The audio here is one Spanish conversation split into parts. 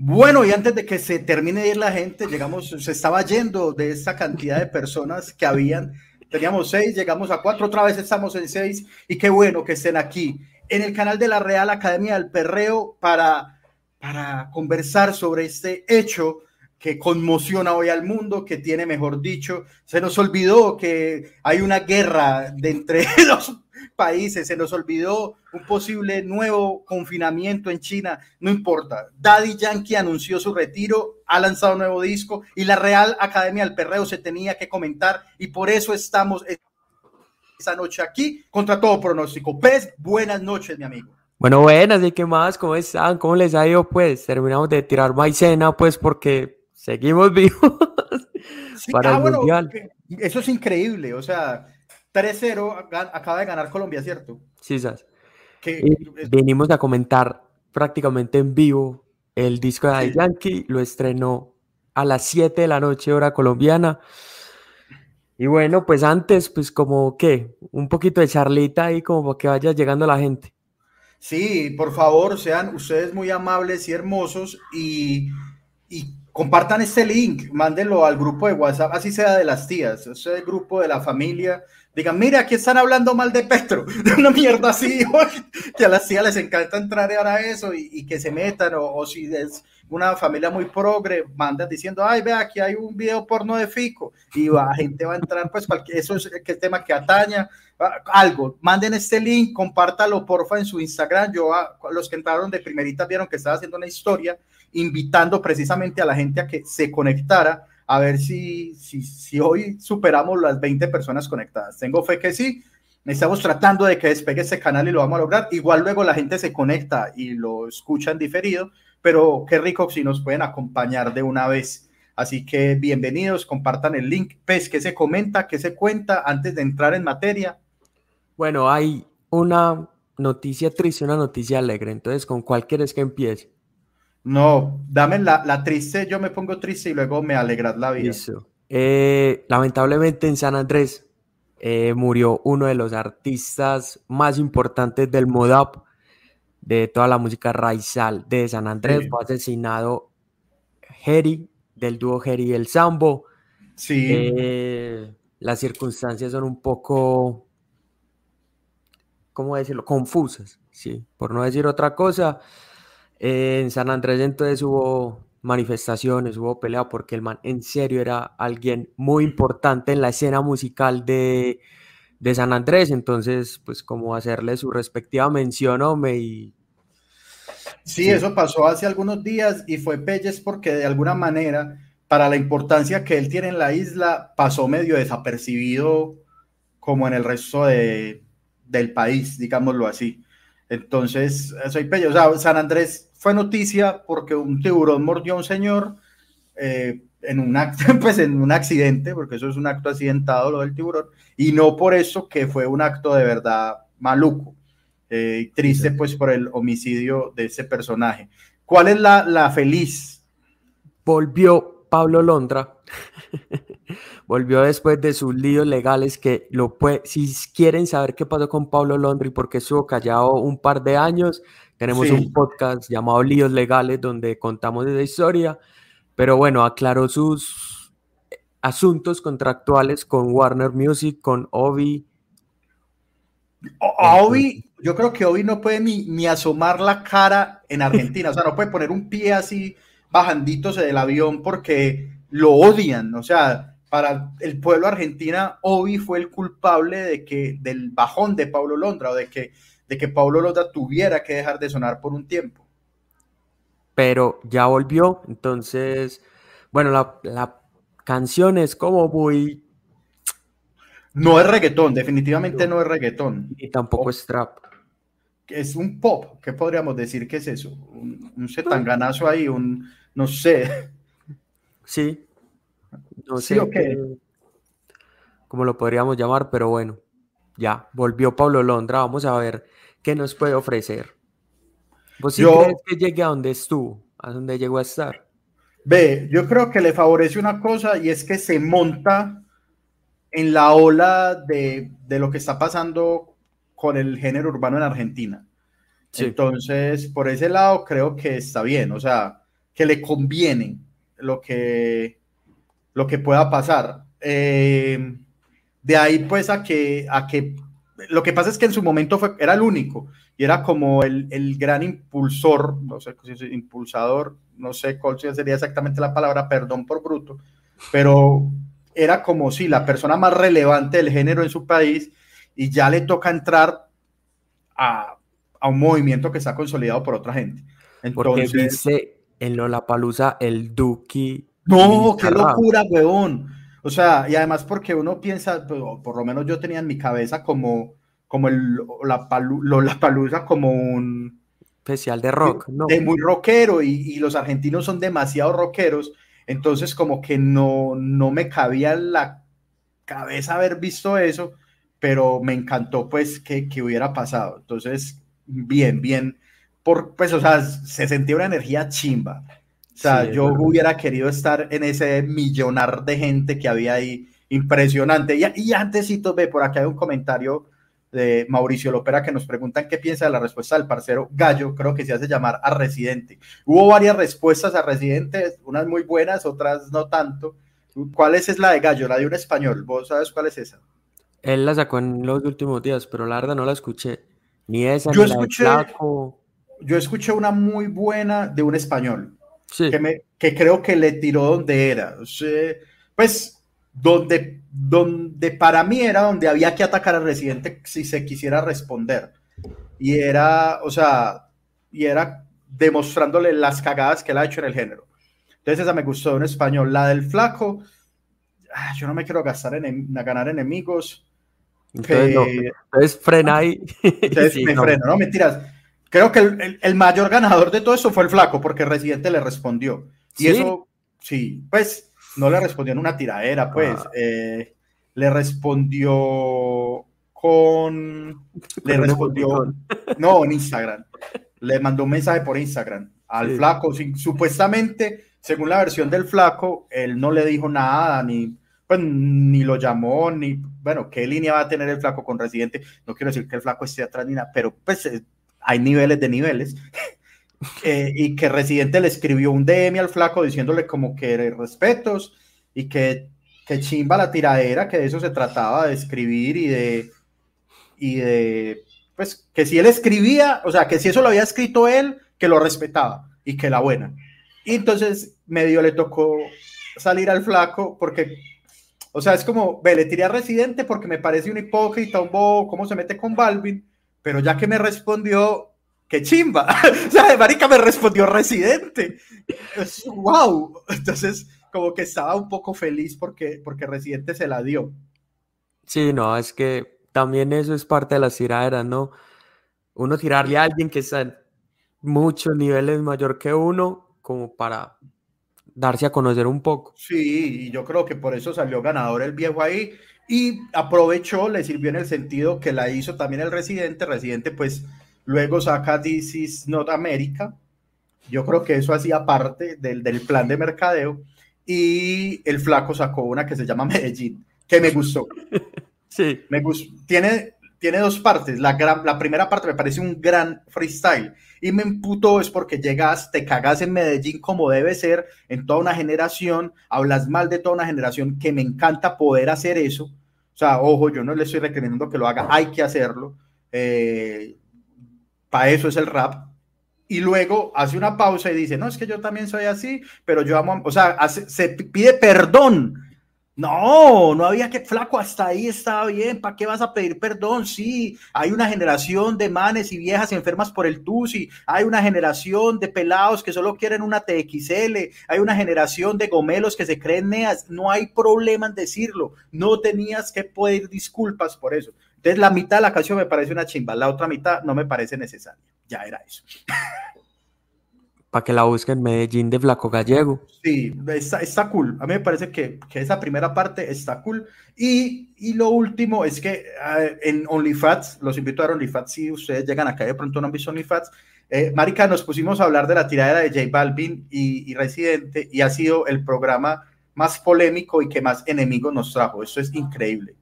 Bueno, y antes de que se termine de ir la gente, llegamos, se estaba yendo de esa cantidad de personas que habían. Teníamos seis, llegamos a cuatro, otra vez estamos en seis, y qué bueno que estén aquí en el canal de la Real Academia del Perreo para, para conversar sobre este hecho que conmociona hoy al mundo, que tiene, mejor dicho, se nos olvidó que hay una guerra de entre los países, se nos olvidó un posible nuevo confinamiento en China, no importa. Daddy Yankee anunció su retiro, ha lanzado un nuevo disco y la Real Academia del Perreo se tenía que comentar y por eso estamos esta noche aquí contra todo pronóstico. Pez, buenas noches, mi amigo. Bueno, buenas, ¿y qué más? ¿Cómo están? ¿Cómo les ha ido? Pues terminamos de tirar maicena, pues porque seguimos vivos para el ah, Mundial. Eso es increíble, o sea, 3-0 acaba de ganar Colombia, ¿cierto? Sí, ¿sabes? venimos a comentar prácticamente en vivo el disco de Yankee, lo estrenó a las 7 de la noche hora colombiana. Y bueno, pues antes, pues como que un poquito de charlita ahí como para que vaya llegando la gente. Sí, por favor, sean ustedes muy amables y hermosos y, y compartan este link, mándenlo al grupo de WhatsApp, así sea de las tías, ese es el grupo de la familia. Digan, mira, aquí están hablando mal de Petro, de una mierda así, que a las tías les encanta entrar ahora eso y, que se metan, o, si es una familia muy progre, mandan diciendo, ay, ve, aquí hay un video porno de Fico, y la gente va a entrar, pues cualquier, eso es el tema que ataña, ah, algo, manden este link, compártalo porfa en su Instagram, yo, ah, los que entraron de primerita vieron que estaba haciendo una historia, invitando precisamente a la gente a que se conectara, a ver si, si, si hoy superamos las 20 personas conectadas. Tengo fe que sí. Estamos tratando de que despegue ese canal y lo vamos a lograr. Igual luego la gente se conecta y lo escucha en diferido, pero qué rico si nos pueden acompañar de una vez. Así que bienvenidos, compartan el link. Pez, ¿qué se comenta? ¿Qué se cuenta antes de entrar en materia? Bueno, hay una noticia triste, una noticia alegre. Entonces, ¿con cuál quieres que empiece? No, dame la, triste, yo me pongo triste y luego me alegras la vida. Eh, lamentablemente en San Andrés eh, murió uno de los artistas más importantes del Modap, de toda la música raizal de San Andrés. Fue asesinado Jerry, del dúo Jerry y el Sambo. Sí. Eh, las circunstancias son un poco, ¿cómo decirlo? Confusas, sí, por no decir otra cosa en San Andrés entonces hubo manifestaciones, hubo pelea porque el man en serio era alguien muy importante en la escena musical de, San Andrés, entonces pues como hacerle su respectiva mención, hombre, y... Sí, eso pasó hace algunos días y fue Pelles porque de alguna manera, para la importancia que él tiene en la isla, pasó medio desapercibido como en el resto de, del país, digámoslo así. Entonces, soy Pelles, o sea, San Andrés fue noticia porque un tiburón mordió a un señor eh, en, un pues en un accidente, porque eso es un acto accidentado lo del tiburón, y no por eso que fue un acto de verdad maluco. Eh, triste pues por el homicidio de ese personaje. ¿Cuál es la, la feliz? Volvió Pablo Londra. Volvió después de sus líos legales que lo si quieren saber qué pasó con Pablo Londra y por qué estuvo callado un par de años, tenemos un podcast llamado Líos Legales donde contamos esa historia, pero bueno, aclaró sus asuntos contractuales con Warner Music, con Obi. Obi, yo creo que Obi no puede ni, asomar la cara en Argentina, o sea, no puede poner un pie así bajandíndose del avión porque lo odian, o sea, para el pueblo argentina, Obi fue el culpable de que del bajón de Pablo Londra o de que de que Pablo Lota tuviera que dejar de sonar por un tiempo. Pero ya volvió, entonces, bueno, la, canción es como muy... No es reggaetón, definitivamente no, es reggaetón. Y tampoco es trap. Es un pop, ¿qué podríamos decir que es eso? Un, un setanganazo ahí, un, no sé. Sí, no sé cómo lo podríamos llamar, pero bueno, ya, volvió Pablo Londra, vamos a ver ¿qué nos puede ofrecer? ¿Vos sí crees que llegue a donde estuvo, a donde llegó a estar? Ve, yo creo que le favorece una cosa y es que se monta en la ola de, lo que está pasando con el género urbano en Argentina. Entonces, por ese lado creo que está bien, o sea, que le conviene lo que, lo que pueda pasar. Eh, de ahí pues a que, a que lo que pasa es que en su momento fue, era el único y era como el, el gran impulsor, no sé si es impulsador, no sé cuál sería exactamente la palabra, perdón por bruto, pero era como si la persona más relevante del género en su país y ya le toca entrar a, a un movimiento que está consolidado por otra gente. Entonces, Porque dice en Lollapalooza el Duki. No, qué locura, weón. O sea, y además porque uno piensa, pues, por lo menos yo tenía en mi cabeza como, como el, la, palusa como un... Especial de rock, ¿no? De muy rockero y, los argentinos son demasiado rockeros, entonces como que no, no me cabía en la cabeza haber visto eso, pero me encantó pues que, que hubiera pasado. Entonces, bien, bien, por, pues o sea, se sentía una energía chimba. O sea, yo hubiera querido estar en ese millonar de gente que había ahí, impresionante. Y, y antesito, ve, por aquí hay un comentario de Mauricio Lopera que nos preguntan qué piensa de la respuesta del parcero Gallo, creo que se hace llamar a Residente. Hubo varias respuestas a Residente, unas muy buenas, otras no tanto. ¿Cuál es, es la de Gallo, la de un español? ¿Vos sabes cuál es esa? Él la sacó en los últimos días, pero la verdad no la escuché. Ni esa, yo ni escuché, la de Yo escuché una muy buena de un español que, me, que creo que le tiró donde era. pues donde, donde para mí era donde había que atacar al residente si se quisiera responder. Y era, o sea, y era demostrándole las cagadas que él ha hecho en el género. Entonces esa me gustó en español. La del flaco, ah, yo no me quiero gastar en, ganar enemigos. Entonces, frena ahí. Entonces me freno, no mentiras Creo que el, mayor ganador de todo eso fue el flaco, porque Residente le respondió. Y eso, sí, pues no le respondió en una tiradera, pues. Ah. Eh, le respondió con. Le respondió. No, en Instagram. Le mandó un mensaje por Instagram al flaco. supuestamente, según la versión del flaco, él no le dijo nada, ni, pues, ni lo llamó, ni. Bueno, ¿qué línea va a tener el flaco con Residente? No quiero decir que el flaco esté atrás ni nada, pero pues eh, hay niveles de niveles. Eh, y que Residente le escribió un DM al flaco diciéndole como que respetos y que, que chimba la tiradera, que de eso se trataba, de escribir y de, y de, pues, que si él escribía, o sea, que si eso lo había escrito él, que lo respetaba y que la buena. Y entonces medio le tocó salir al flaco porque, o sea, es como, ve, le tiré a Residente porque me parece un hipócrita, un bobo, cómo se mete con Balvin pero ya que me respondió, qué chimba. o sea, marica me respondió residente. Es, wow. Entonces, como que estaba un poco feliz porque, porque residente se la dio. Sí, no, es que también eso es parte de las tiraderas, ¿no? Uno tirarle a alguien que está en muchos niveles mayor que uno, como para darse a conocer un poco. Sí, y yo creo que por eso salió ganador el viejo ahí y aprovechó, le sirvió en el sentido que la hizo también el residente. Residente, pues luego saca This is Not America. Yo creo que eso hacía parte del, del plan de mercadeo. Y el flaco sacó una que se llama Medellín, que me gustó. Sí. Me gustó. Tiene, tiene dos partes. La, gran, la primera parte me parece un gran freestyle y me emputó es porque llegas, te cagas en Medellín como debe ser, en toda una generación, hablas mal de toda una generación que me encanta poder hacer eso. O sea, ojo, yo no le estoy requiriendo que lo haga, hay que hacerlo. Eh, Para eso es el rap. Y luego hace una pausa y dice, no, es que yo también soy así, pero yo amo, o sea, se pide perdón no, no había que, flaco, hasta ahí estaba bien, ¿para qué vas a pedir perdón? Sí, hay una generación de manes y viejas enfermas por el TUSI, hay una generación de pelados que solo quieren una TXL, hay una generación de gomelos que se creen neas, no hay problema en decirlo, no tenías que pedir disculpas por eso. Entonces la mitad de la canción me parece una chimba, la otra mitad no me parece necesaria, ya era eso. para que la busquen Medellín de Flaco Gallego. Sí, está, está cool. A mí me parece que, que, esa primera parte está cool. Y, y lo último es que uh, en OnlyFats, los invito a OnlyFats si ustedes llegan acá de pronto no han visto OnlyFats. Eh, Marica, nos pusimos a hablar de la tiradera de J Balvin y, y, Residente y ha sido el programa más polémico y que más enemigos nos trajo. Eso es increíble.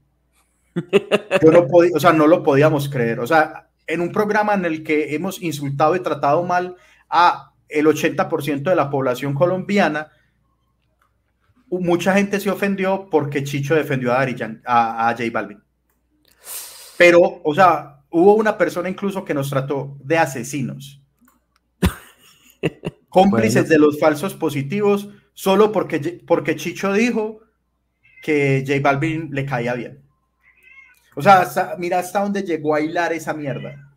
Yo no podía, o sea, no lo podíamos creer. O sea, en un programa en el que hemos insultado y tratado mal a el 80% de la población colombiana, mucha gente se ofendió porque Chicho defendió a, a, a J Balvin. Pero, o sea, hubo una persona incluso que nos trató de asesinos, cómplices de los falsos positivos, solo porque, porque Chicho dijo que J Balvin le caía bien. O sea, mira hasta dónde llegó a hilar esa mierda.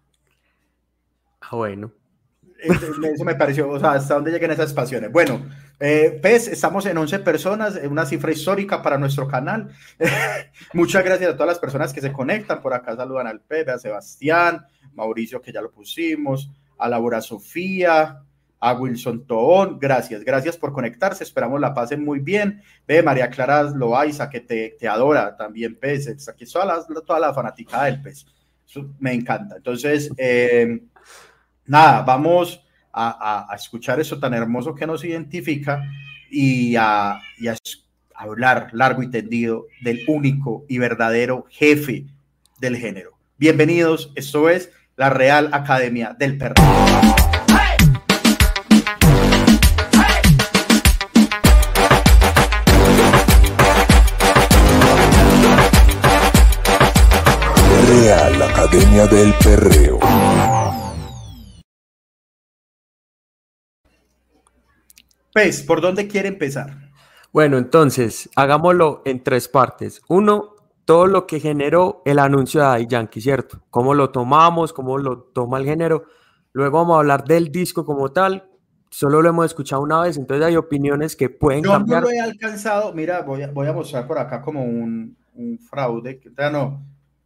Ah, bueno. Eso me pareció, o sea, hasta dónde llegan esas pasiones. Bueno, eh, pues estamos en 11 personas, una cifra histórica para nuestro canal. Muchas gracias a todas las personas que se conectan. Por acá saludan al Pepe, a Sebastián, Mauricio, que ya lo pusimos, a Laura Sofía, a Wilson Toón. Gracias, gracias por conectarse. Esperamos la pasen muy bien. Ve, María Clara Loaiza, que te, te adora también, Pez. Aquí toda la, toda la fanaticada del Pez. me encanta. Entonces, eh, nada, vamos a, escuchar eso tan hermoso que nos identifica y a, hablar largo y tendido del único y verdadero jefe del género. Bienvenidos, esto es la Real Academia del Perro. Real Academia del Perreo. Pues, ¿por dónde quiere empezar? Bueno, entonces, hagámoslo en tres partes. Uno, todo lo que generó el anuncio de Daddy Yankee, ¿cierto? Cómo lo tomamos, cómo lo toma el género. Luego vamos a hablar del disco como tal. Solo lo hemos escuchado una vez, entonces hay opiniones que pueden Yo cambiar. no lo he alcanzado. Mira, voy a, voy a mostrar por acá como un, un fraude. No,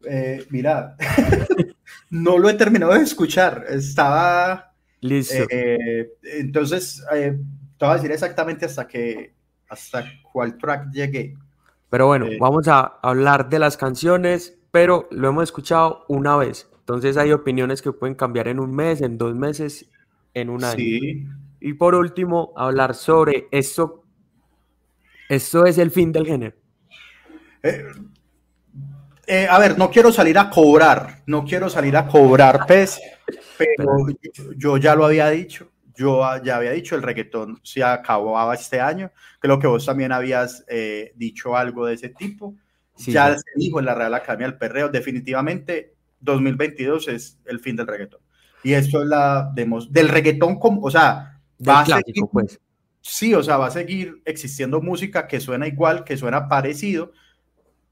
eh, mira, no lo he terminado de escuchar. Estaba. Listo. Eh, entonces, eh, te voy a decir exactamente hasta que, hasta cuál track llegué. Pero bueno, eh, vamos a hablar de las canciones, pero lo hemos escuchado una vez. Entonces hay opiniones que pueden cambiar en un mes, en dos meses, en un año. Sí. Y por último, hablar sobre esto. Esto es el fin del género. Eh, eh, a ver, no quiero salir a cobrar, no quiero salir a cobrar, pez, pero yo ya lo había dicho yo ya había dicho, el reggaetón se acababa este año. Creo que vos también habías eh, dicho algo de ese tipo. ya se dijo en la Real Academia del Perreo, definitivamente 2022 es el fin del reggaetón. Y eso es la demos del reggaetón, como, o sea, va a seguir, pues. Sí, o sea, va a seguir existiendo música que suena igual, que suena parecido,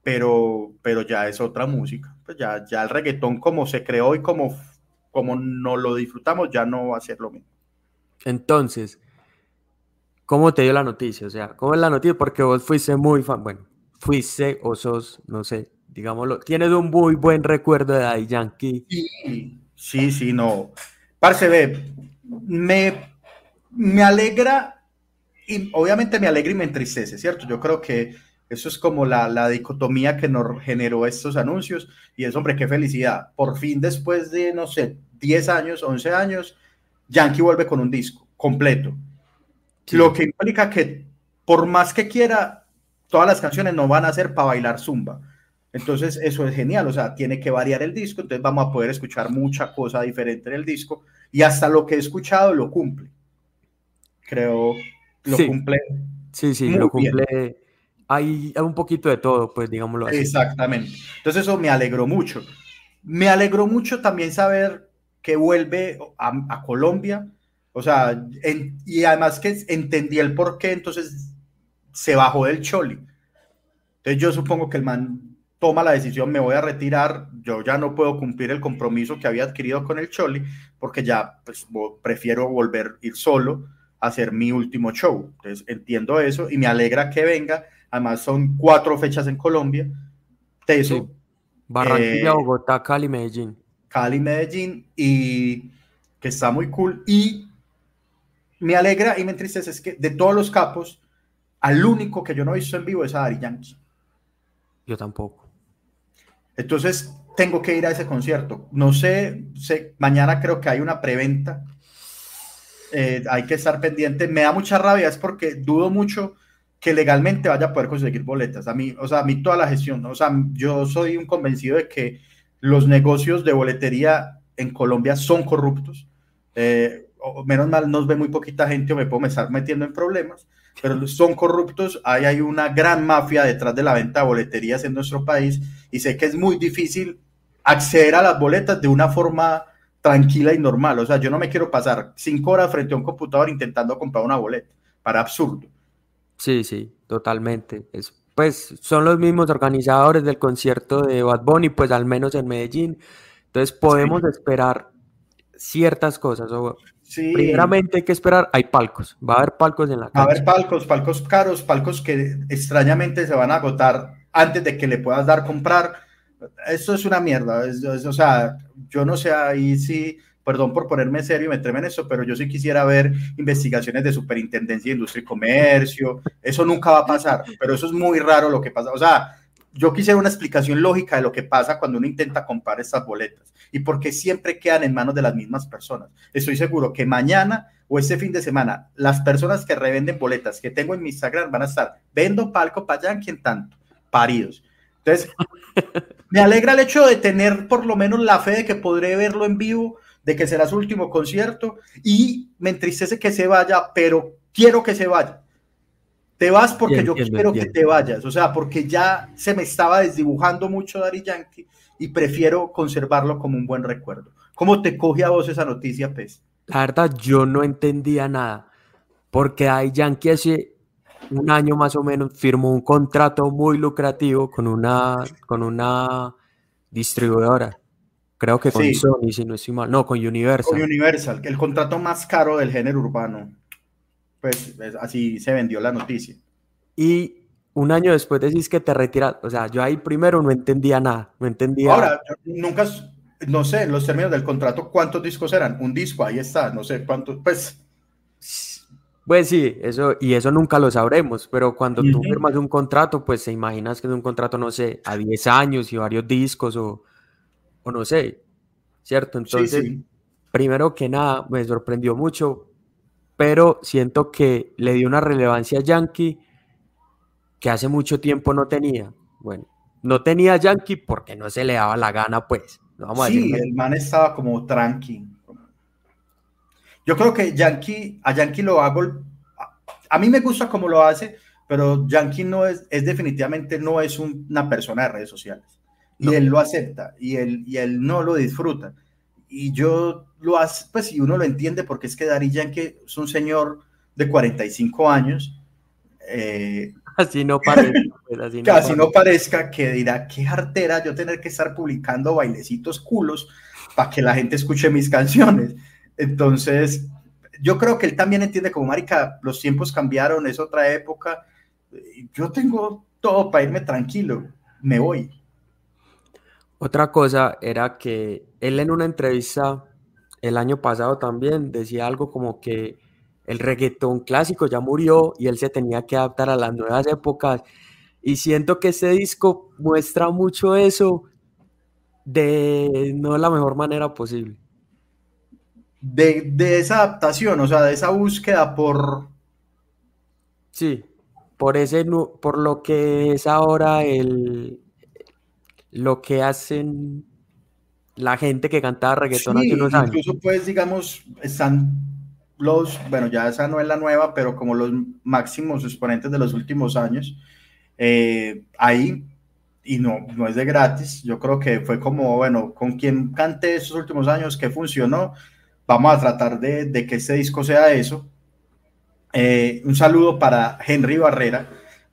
pero, pero ya es otra música. Pues ya, ya el reggaetón como se creó y como, como no lo disfrutamos, ya no va a ser lo mismo. Entonces, ¿cómo te dio la noticia? O sea, ¿cómo es la noticia? Porque vos fuiste muy fan, bueno, fuiste o sos, no sé, digámoslo, tienes un muy buen recuerdo de Daddy Yankee. Sí, sí, no. Parce, ve, me, me alegra y obviamente me alegra y me entristece, ¿cierto? Yo creo que eso es como la, la, dicotomía que nos generó estos anuncios y es, hombre, qué felicidad. Por fin, después de, no sé, 10 años, 11 años, Yankee vuelve con un disco completo. Lo que implica que por más que quiera, todas las canciones no van a ser para bailar zumba. Entonces eso es genial, o sea, tiene que variar el disco, entonces vamos a poder escuchar mucha cosa diferente en el disco y hasta lo que he escuchado lo cumple. Creo, lo cumple. Sí, sí, lo cumple. Hay, hay, un poquito de todo, pues digámoslo así. Exactamente. Entonces eso me alegró mucho. Me alegró mucho también saber que vuelve a, Colombia, o sea, y además que entendí el por qué, entonces se bajó del Choli. Entonces yo supongo que el man toma la decisión, me voy a retirar, yo ya no puedo cumplir el compromiso que había adquirido con el Choli, porque ya pues, prefiero volver ir solo a hacer mi último show. Entonces entiendo eso y me alegra que venga. Además son cuatro fechas en Colombia. Teso. Barranquilla, eh, Bogotá, Cali, Medellín. Cali, Medellín, y que está muy cool. Y me alegra y me entristece es que de todos los capos, al único que yo no he visto en vivo es a Dari Yankee. Yo tampoco. Entonces tengo que ir a ese concierto. No sé, sé mañana creo que hay una preventa. Eh, hay que estar pendiente. Me da mucha rabia, es porque dudo mucho que legalmente vaya a poder conseguir boletas. A mí, o sea, a mí toda la gestión, o sea, yo soy un convencido de que los negocios de boletería en Colombia son corruptos. Eh, menos mal nos ve muy poquita gente o me puedo estar metiendo en problemas, pero son corruptos, hay una gran mafia detrás de la venta de boleterías en nuestro país y sé que es muy difícil acceder a las boletas de una forma tranquila y normal. O sea, yo no me quiero pasar cinco horas frente a un computador intentando comprar una boleta, para absurdo. Sí, sí, totalmente. Es, pues son los mismos organizadores del concierto de Bad Bunny, pues al menos en Medellín. Entonces podemos esperar ciertas cosas. O, Primeramente hay que esperar, hay palcos, va a haber palcos en la cancha. Va a haber palcos, palcos caros, palcos que extrañamente se van a agotar antes de que le puedas dar comprar. Eso es una mierda, o sea, yo no sé ahí si, perdón por ponerme serio y meterme en eso, pero yo sí quisiera ver investigaciones de superintendencia de industria y comercio, eso nunca va a pasar, pero eso es muy raro lo que pasa, o sea, yo quisiera una explicación lógica de lo que pasa cuando uno intenta comprar estas boletas y por qué siempre quedan en manos de las mismas personas. Estoy seguro que mañana o este fin de semana las personas que revenden boletas que tengo en mi Instagram van a estar vendo palco para allá, quien tanto, paridos. Entonces, me alegra el hecho de tener por lo menos la fe de que podré verlo en vivo, de que será su último concierto y me entristece que se vaya, pero quiero que se vaya te vas porque yo quiero que te vayas, o sea, porque ya se me estaba desdibujando mucho Dari Yankee y prefiero conservarlo como un buen recuerdo. ¿Cómo te coge a vos esa noticia, Pez? La verdad, yo no entendía nada, porque Dari Yankee hace un año más o menos firmó un contrato muy lucrativo con una, con una distribuidora. Creo que con Sony, si no estoy mal. No, con Universal. Con Universal, el contrato más caro del género urbano pues así se vendió la noticia. Y un año después decís que te retiras, o sea, yo ahí primero no entendía nada, no entendía. Ahora, nunca, no sé, los términos del contrato, ¿cuántos discos eran? Un disco, ahí está, no sé cuántos, pues. Pues sí, eso, y eso nunca lo sabremos, pero cuando tú firmas un contrato, pues se imaginas que es un contrato, no sé, a 10 años y varios discos o, o no sé, ¿cierto? Entonces, primero que nada, me sorprendió mucho pero siento que le dio una relevancia a Yankee que hace mucho tiempo no tenía. Bueno, no tenía Yankee porque no se le daba la gana, pues. Vamos sí, el man estaba como tranqui. Yo creo que Yankee, a Yankee lo hago, a mí me gusta como lo hace, pero Yankee no es, es definitivamente no es una persona de redes sociales. Y él lo acepta y él, y él no lo disfruta. Y yo lo hace, pues si uno lo entiende, porque es que Dari Yankee es un señor de 45 años. Eh, así no parezca. Pues, así no, parezca que dirá, qué artera yo tener que estar publicando bailecitos culos para que la gente escuche mis canciones. Entonces, yo creo que él también entiende como, Marica, los tiempos cambiaron, es otra época. Yo tengo todo para irme tranquilo, me voy. Otra cosa era que él en una entrevista el año pasado también decía algo como que el reggaetón clásico ya murió y él se tenía que adaptar a las nuevas épocas. Y siento que ese disco muestra mucho eso de no la mejor manera posible. De, esa adaptación, o sea, de esa búsqueda por... Sí, por, ese, por lo que es ahora el, lo que hacen la gente que cantaba reggaetón hace unos años. Incluso, pues, digamos, están los, bueno, ya esa no es la nueva, pero como los máximos exponentes de los últimos años, eh, ahí, y no, no es de gratis, yo creo que fue como, bueno, con quien cante estos últimos años, que funcionó, vamos a tratar de, de que este disco sea eso. Eh, un saludo para Henry Barrera,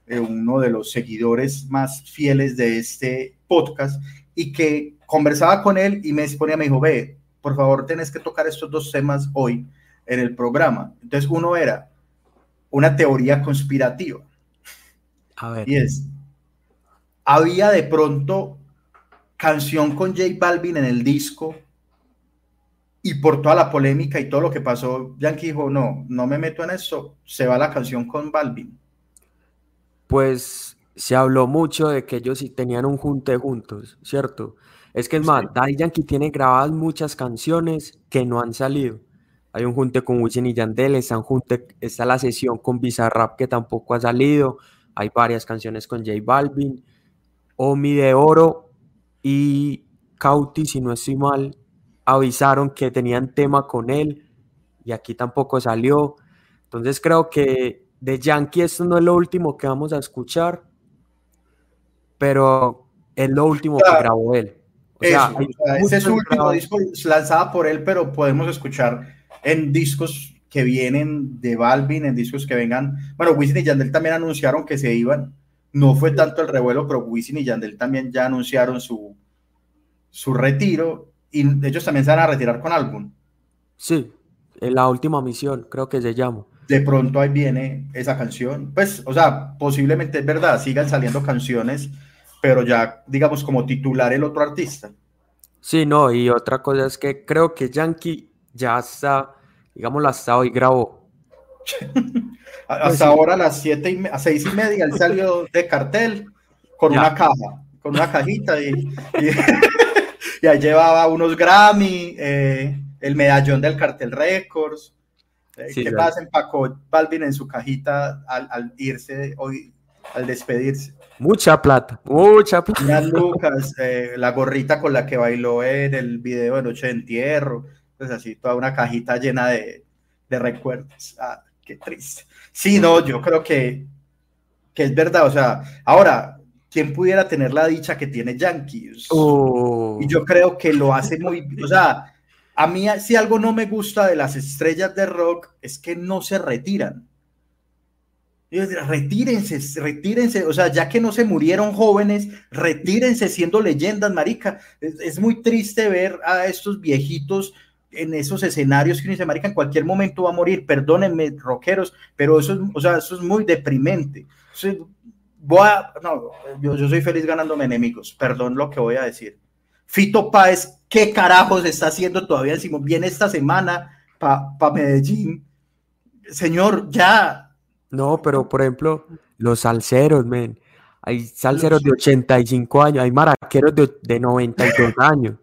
eh, uno de los seguidores más fieles de este podcast, y que conversaba con él y me exponía, me dijo, ve, por favor, tenés que tocar estos dos temas hoy en el programa. Entonces, uno era una teoría conspirativa. A ver. Y es, había de pronto canción con J Balvin en el disco y por toda la polémica y todo lo que pasó, Yankee dijo, no, no me meto en eso, se va la canción con Balvin. Pues se habló mucho de que ellos sí tenían un junte juntos, ¿cierto? Es que es más, Daddy Yankee tiene grabadas muchas canciones que no han salido. Hay un junte con Wisin y Yandel, está, junte, está la sesión con Bizarrap que tampoco ha salido. Hay varias canciones con J Balvin. Omi de Oro y Cauti, si no estoy mal, avisaron que tenían tema con él. y aquí tampoco salió. Entonces creo que de Yankee esto no es lo último que vamos a escuchar, pero es lo último que grabó él. O sea, ese es su último disco lanzado por él, pero podemos escuchar en discos que vienen de Balvin, en discos que vengan. Bueno, Wisin y Yandel también anunciaron que se iban. No fue tanto el revuelo, pero Wisin y Yandel también ya anunciaron su, su retiro y ellos también se van a retirar con álbum. Sí, en la última misión, creo que se llama. De pronto ahí viene esa canción. Pues, o sea, posiblemente es verdad, sigan saliendo canciones, pero ya, digamos, como titular el otro artista. Sí, no, y otra cosa es que creo que Yankee ya está, digamos, hasta hoy grabó. hasta pues ahora a las siete y a seis y media él salió de cartel con una caja, con una cajita y, y, ahí llevaba unos Grammy, eh, el medallón del cartel Records. Eh, ¿Qué pasa? Empacó Balvin en su cajita al, irse hoy, al despedirse. Mucha plata, mucha plata. Lucas, eh, la gorrita con la que bailó en el video de Noche de Entierro, pues así, toda una cajita llena de, de recuerdos. Ah, qué triste. Sí, no, yo creo que, que es verdad, o sea, ahora, ¿quién pudiera tener la dicha que tiene Yankees? Oh. Y yo creo que lo hace muy, o sea, a mí si algo no me gusta de las estrellas de rock es que no se retiran. Retírense, retírense, o sea, ya que no se murieron jóvenes, retírense siendo leyendas, marica. Es, muy triste ver a estos viejitos en esos escenarios que dice, marica, en cualquier momento va a morir, perdónenme, rockeros, pero eso es, o sea, eso es muy deprimente. voy no, yo, soy feliz ganándome enemigos, perdón lo que voy a decir. Fito Páez qué carajos está haciendo todavía Simón. Viene esta semana para pa Medellín. Señor, ya. No, pero por ejemplo, los salseros, men. Hay salseros de 85 años, hay maraqueros de, de 92 años.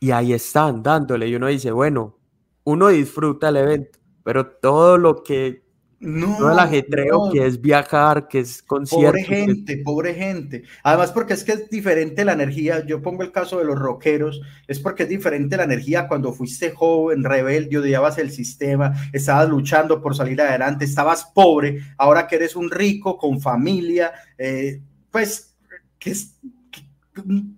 Y ahí están dándole. Y uno dice, bueno, uno disfruta el evento, pero todo lo que no, todo el ajetreo que es viajar, que es concierto. Pobre gente, pobre gente. Además, porque es que es diferente la energía. Yo pongo el caso de los rockeros, es porque es diferente la energía cuando fuiste joven, rebelde, odiabas el sistema, estabas luchando por salir adelante, estabas pobre, ahora que eres un rico con familia, eh, pues, que es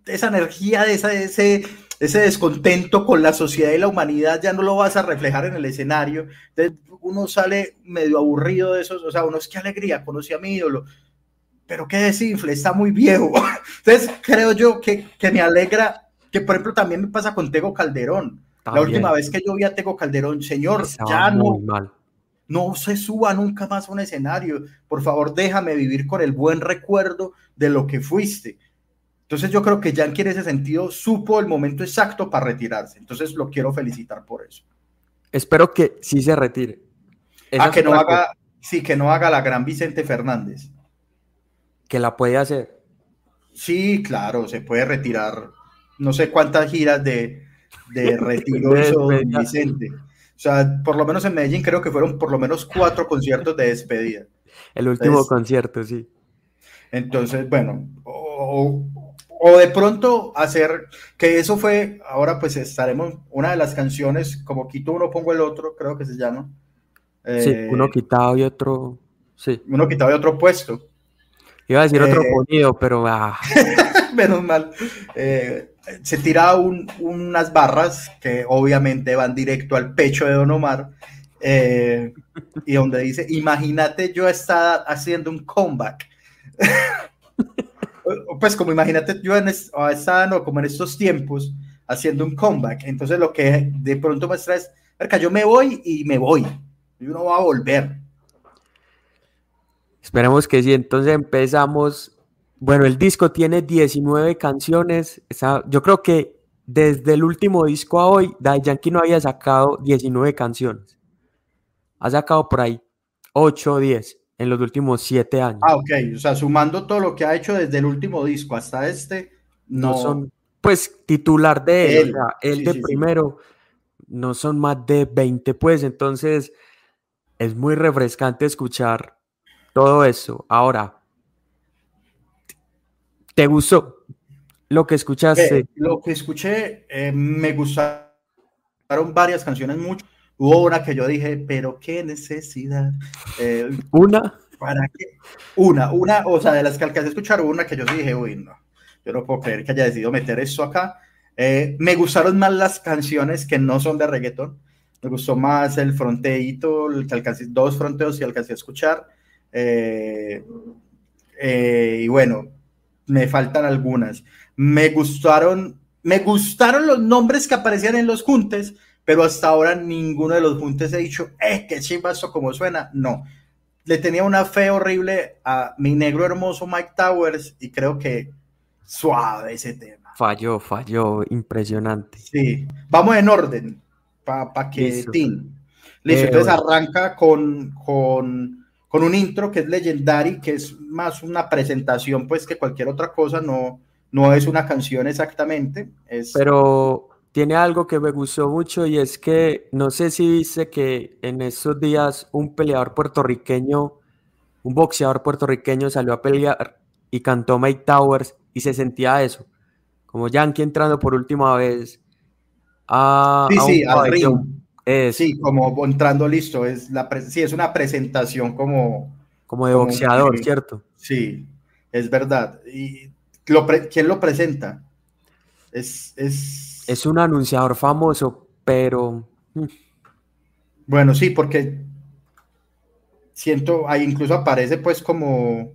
esa energía de esa, ese ese descontento con la sociedad y la humanidad ya no lo vas a reflejar en el escenario. Entonces uno sale medio aburrido de eso, o sea, uno es que alegría, conocí a mi ídolo, pero qué desinfle, está muy viejo. Entonces creo yo que, que me alegra, que por ejemplo también me pasa con Tego Calderón. La última vez que yo vi a Tego Calderón, señor, ya no, no se suba nunca más a un escenario. Por favor, déjame vivir con el buen recuerdo de lo que fuiste entonces yo creo que Yankee en ese sentido supo el momento exacto para retirarse. Entonces lo quiero felicitar por eso. Espero que sí se retire. ah, que no haga, sí, que no haga la gran Vicente Fernández. Que la puede hacer. Sí, claro, se puede retirar. No sé cuántas giras de, de retiro hizo Vicente. O sea, por lo menos en Medellín creo que fueron por lo menos cuatro conciertos de despedida. El último concierto, sí. Entonces, bueno, o, o de pronto hacer, que eso fue, ahora pues estaremos, una de las canciones, como quito uno, pongo el otro, creo que se llama. sí, eh, uno quitado y otro, sí. Uno quitado y otro puesto. Iba a decir otro eh, ponido, pero... Ah. menos mal. Eh, se tira unas barras que obviamente van directo al pecho de Don Omar. y donde dice, imagínate yo estar haciendo un comeback. pues como imagínate yo en esta, no, como en estos tiempos haciendo un comeback, entonces lo que de pronto muestra es, yo me voy y me voy, y uno va a volver. Esperemos que sí, entonces empezamos, bueno, el disco tiene 19 canciones, yo creo que desde el último disco a hoy, Daddy Yankee no había sacado 19 canciones, ha sacado por ahí 8 o 10 en los últimos siete años. Ah, ok. O sea, sumando todo lo que ha hecho desde el último disco hasta este, no, son, pues, titular de él, el de primero, no son más de 20, pues, entonces es muy refrescante escuchar todo eso. Ahora, ¿te gustó lo que escuchaste? lo que escuché, eh, me gustaron varias canciones mucho Hubo una que yo dije, pero qué necesidad. Eh, ¿Una? ¿Para qué? Una, una, o sea, de las que alcancé a escuchar, una que yo dije, uy, no, yo no puedo creer que haya decidido meter eso acá. Eh, me gustaron más las canciones que no son de reggaetón. Me gustó más el fronteito, el que alcancé, dos fronteos y alcancé a escuchar. Eh, y bueno, me faltan algunas. Me gustaron, me gustaron los nombres que aparecían en los juntes, pero hasta ahora ninguno de los juntes he dicho, eh, qué chimba esto como suena. No, le tenía una fe horrible a mi negro hermoso Mike Towers y creo que suave ese tema. Falló, falló, impresionante. Sí, vamos en orden, para pa que Listo, Listo eh, entonces arranca con, con, con, un intro que es Legendary, que es más una presentación pues que cualquier otra cosa, no, no es una canción exactamente. Es... Pero tiene algo que me gustó mucho y es que no sé si dice que en esos días un peleador puertorriqueño, un boxeador puertorriqueño salió a pelear y cantó Mike Towers y se sentía eso, como Yankee entrando por última vez a, sí, sí, al ring. Sí, como entrando listo, es la sí, es una presentación como como de boxeador, ¿cierto? Sí, es verdad. ¿Y lo quién lo presenta? Es, es es un anunciador famoso, pero... Mm. Bueno, sí, porque siento, ahí incluso aparece pues como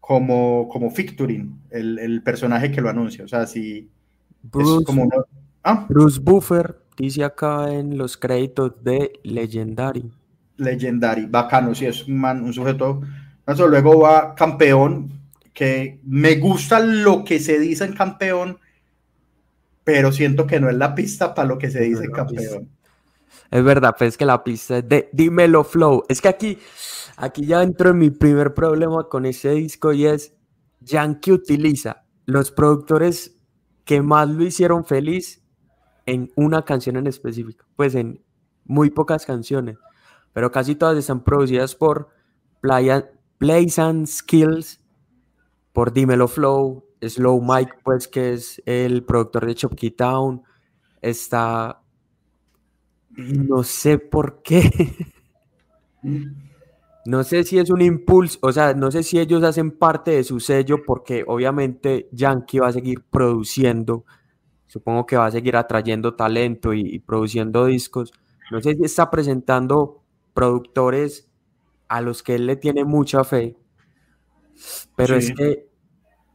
como, como Ficturing, el, personaje que lo anuncia. O sea, si Bruce, como ¿Ah? Bruce Buffer dice acá en los créditos de Legendary. Legendary, bacano, sí, es un, un sujeto. luego va campeón, que me gusta lo que se dice en campeón, pero siento que no es la pista para lo que se dice campeón. Es verdad, pues es que la pista es de Dímelo Flow. Es que aquí, aquí ya entro en mi primer problema con ese disco y es Yankee utiliza los productores que más lo hicieron feliz en una canción en específico, pues en muy pocas canciones, pero casi todas están producidas por Plays and Skills, por Dímelo Flow, Slow Mike, pues que es el productor de Chopkey Town, está... No sé por qué. no sé si es un impulso, o sea, no sé si ellos hacen parte de su sello porque obviamente Yankee va a seguir produciendo, supongo que va a seguir atrayendo talento y, produciendo discos. No sé si está presentando productores a los que él le tiene mucha fe, pero es que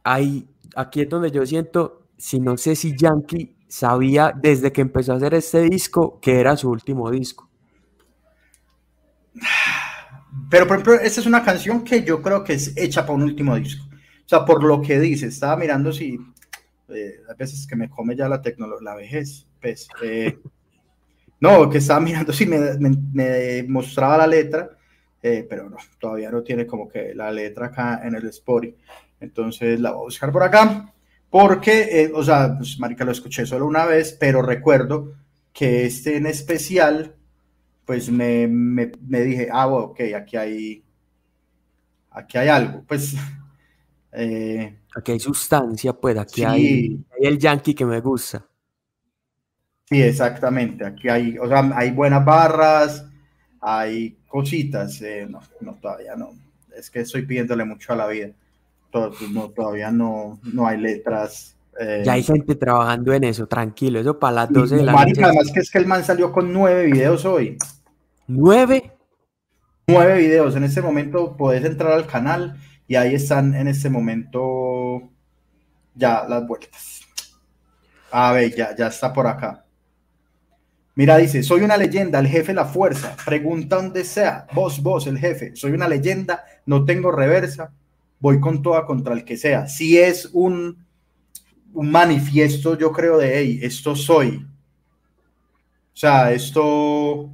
hay aquí es donde yo siento, si no sé si Yankee sabía desde que empezó a hacer este disco que era su último disco. Pero por ejemplo, esta es una canción que yo creo que es hecha para un último disco. O sea, por lo que dice, estaba mirando si eh, a veces que me come ya la tecnología, la vejez, pues. Eh, no, que estaba mirando si me, mostraba la letra, eh, pero no, todavía no tiene como que la letra acá en el Spotify. Entonces la voy a buscar por acá, porque, eh, o sea, pues, marica, lo escuché solo una vez, pero recuerdo que este en especial, pues me, me, me dije, ah, bueno, ok, aquí hay, aquí hay algo, pues... Eh, aquí hay sustancia, pues aquí hay, el yankee que me gusta. Sí, exactamente, aquí hay, o sea, hay buenas barras, hay cositas, eh, no, no, todavía no, es que estoy pidiéndole mucho a la vida no, todavía no, no hay letras. Eh, ya hay gente trabajando en eso, tranquilo, eso para las 12 de la noche. Además que es que el man salió con nueve videos hoy. ¿Nueve? Nueve videos. En este momento podés entrar al canal y ahí están en este momento ya las vueltas. A ver, ya, ya está por acá. Mira, dice, soy una leyenda, el jefe la fuerza. Pregunta donde sea. Vos, vos, el jefe. Soy una leyenda, no tengo reversa voy con toda contra el que sea. Si es un, un manifiesto, yo creo, de, hey, esto soy. O sea, esto,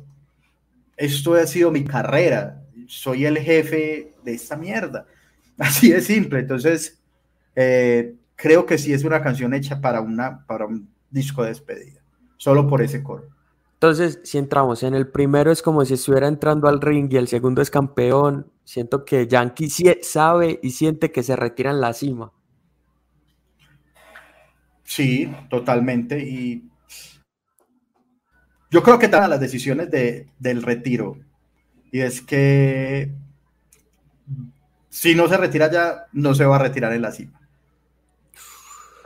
esto ha sido mi carrera. Soy el jefe de esta mierda. Así de simple. Entonces, eh, creo que sí es una canción hecha para, una, para un disco de despedida. Solo por ese coro. Entonces, si entramos en el primero es como si estuviera entrando al ring y el segundo es campeón, siento que Yankee sabe y siente que se retira en la cima. Sí, totalmente. Y yo creo que están las decisiones de, del retiro. Y es que si no se retira ya, no se va a retirar en la cima.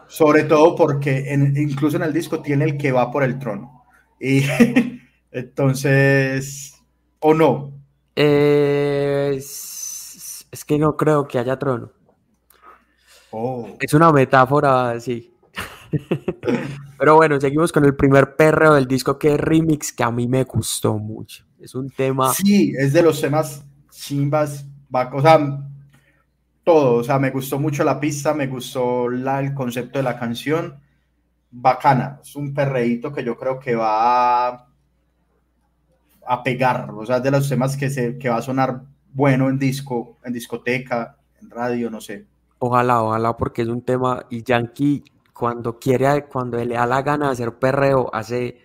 Sobre todo porque incluso en el disco tiene el que va por el trono. Y entonces, ¿o no? es, es que no creo que haya trono. Oh. Es una metáfora, sí. Pero bueno, seguimos con el primer perreo del disco que es Remix, que a mí me gustó mucho. Es un tema. Sí, es de los temas chimbas, o sea, todo. O sea, me gustó mucho la pista, me gustó la, el concepto de la canción. Bacana, es un perreíto que yo creo que va a, pegar. O sea, de los temas que, se, que va a sonar bueno en disco, en discoteca, en radio, no sé. Ojalá, ojalá, porque es un tema. Y Yankee cuando quiere, cuando le da la gana de hacer perreo, hace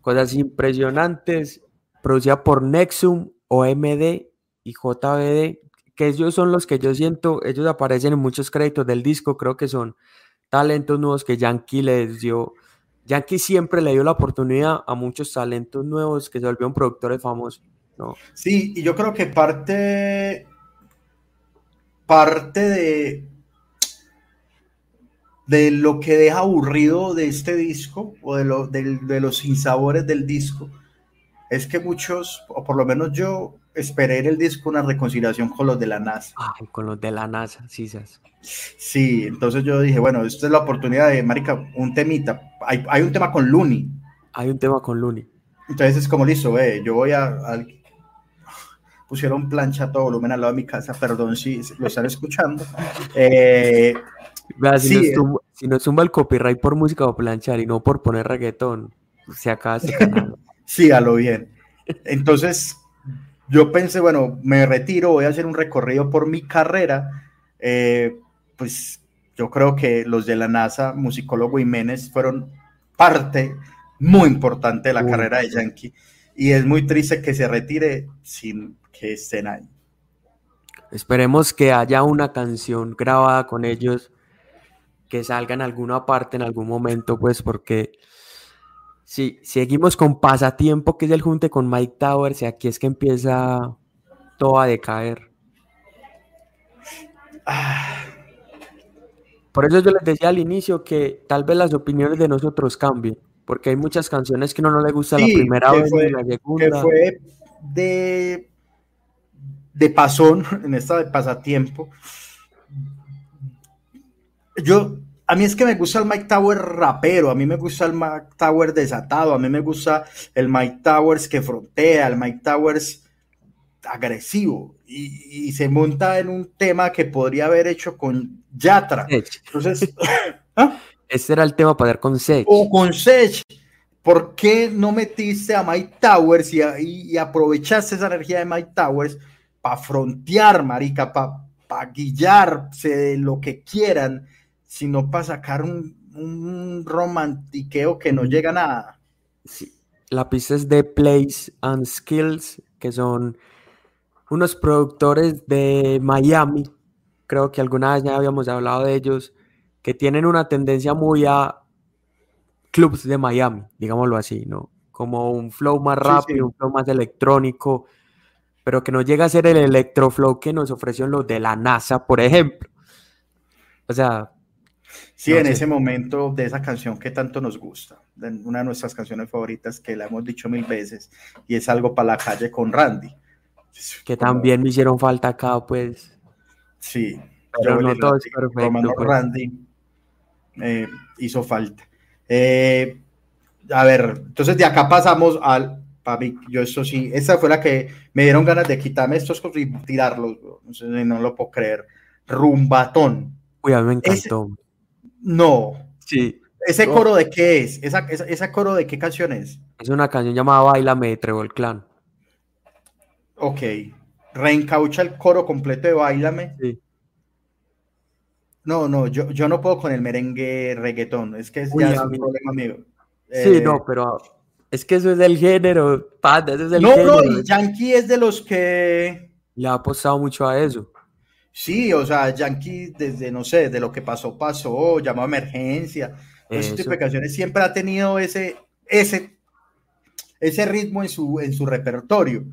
cosas impresionantes, producida por Nexum, OMD y JBD, que ellos son los que yo siento, ellos aparecen en muchos créditos del disco, creo que son talentos nuevos que Yankee les dio. Yankee siempre le dio la oportunidad a muchos talentos nuevos que se volvieron productores famosos. ¿no? Sí, y yo creo que parte, parte de, de lo que deja aburrido de este disco o de, lo, de, los insabores del disco es que muchos, o por lo menos yo, esperé el disco una reconciliación con los de la NASA. con los de la NASA, sí, sí. entonces yo dije, bueno, esta es la oportunidad de, marica, un temita. Hay, hay un tema con Looney. Hay un tema con Looney. Entonces es como listo, eh, yo voy a, pusieron plancha a todo volumen al lado de mi casa, perdón si lo están escuchando. Eh, si, nos tumba, si, nos el copyright por música o planchar y no por poner reggaetón, se acaba este canal. sí, a lo bien. Entonces, yo pensé, bueno, me retiro, voy a hacer un recorrido por mi carrera. Eh, pues yo creo que los de la NASA, musicólogo Jiménez, fueron parte muy importante de la carrera de Yankee. Y es muy triste que se retire sin que estén ahí. Esperemos que haya una canción grabada con ellos que salga en alguna parte en algún momento, pues porque si seguimos con Pasatiempo, que es el junte con Mike Towers, y aquí es que empieza todo a decaer. Ah. Por eso yo les decía al inicio que tal vez las opiniones de nosotros cambien, porque hay muchas canciones que no, no le gusta la primera vez ni la segunda. Que fue de, de pasón, en esta de pasatiempo, yo, a mí es que me gusta el Mike Tower rapero, a mí me gusta el Mike Tower desatado, a mí me gusta el Mike Towers que frontea, el Mike Towers agresivo y, se monta en un tema que podría haber hecho con Yatra. Entonces, ¿ah? ese era el tema para dar con Sech. O con Sech. ¿Por qué no metiste a Mike Towers y, y, aprovechaste esa energía de Mike Towers para frontear, marica, para pa guillarse de lo que quieran? Sino para sacar un, un romantiqueo que no llega a nada. Sí. La pista es de Place and Skills, que son unos productores de Miami. Creo que alguna vez ya habíamos hablado de ellos, que tienen una tendencia muy a clubs de Miami, digámoslo así, ¿no? Como un flow más rápido, un flow más electrónico, pero que no llega a ser el electroflow que nos ofreció los de la NASA, por ejemplo. O sea, Sí, en ese momento de esa canción que tanto nos gusta, una de nuestras canciones favoritas que la hemos dicho mil veces, y es algo para la calle con Randy. Que también me hicieron falta acá, pues. Sí, pero no todo es perfecto. Pues. Randy eh, hizo falta. Eh, a ver, entonces de acá pasamos al. Papi, yo eso sí, esa fue la que me dieron ganas de quitarme estos y tirarlos, no, no lo puedo creer. Rumbatón. Uy, a mí me encantó. No. Sí. ¿Ese coro de qué es? ¿Esa, esa, coro de qué canción es? Es una canción llamada Baila Me de el Clan. Ok. Reencaucha el coro completo de Bailame. Sí. No, no, yo, yo no puedo con el merengue reggaetón. Es que es ya un problema mío. Sí, eh, no, pero es que eso es del género, eso es del no, género. No, y Yankee es de los que... Le ha apostado mucho a eso. Sí, o sea, Yankee desde, no sé, de lo que pasó, pasó, llamó a emergencia, ese tipo de canciones siempre ha tenido ese, ese, ese ritmo en su, en su repertorio.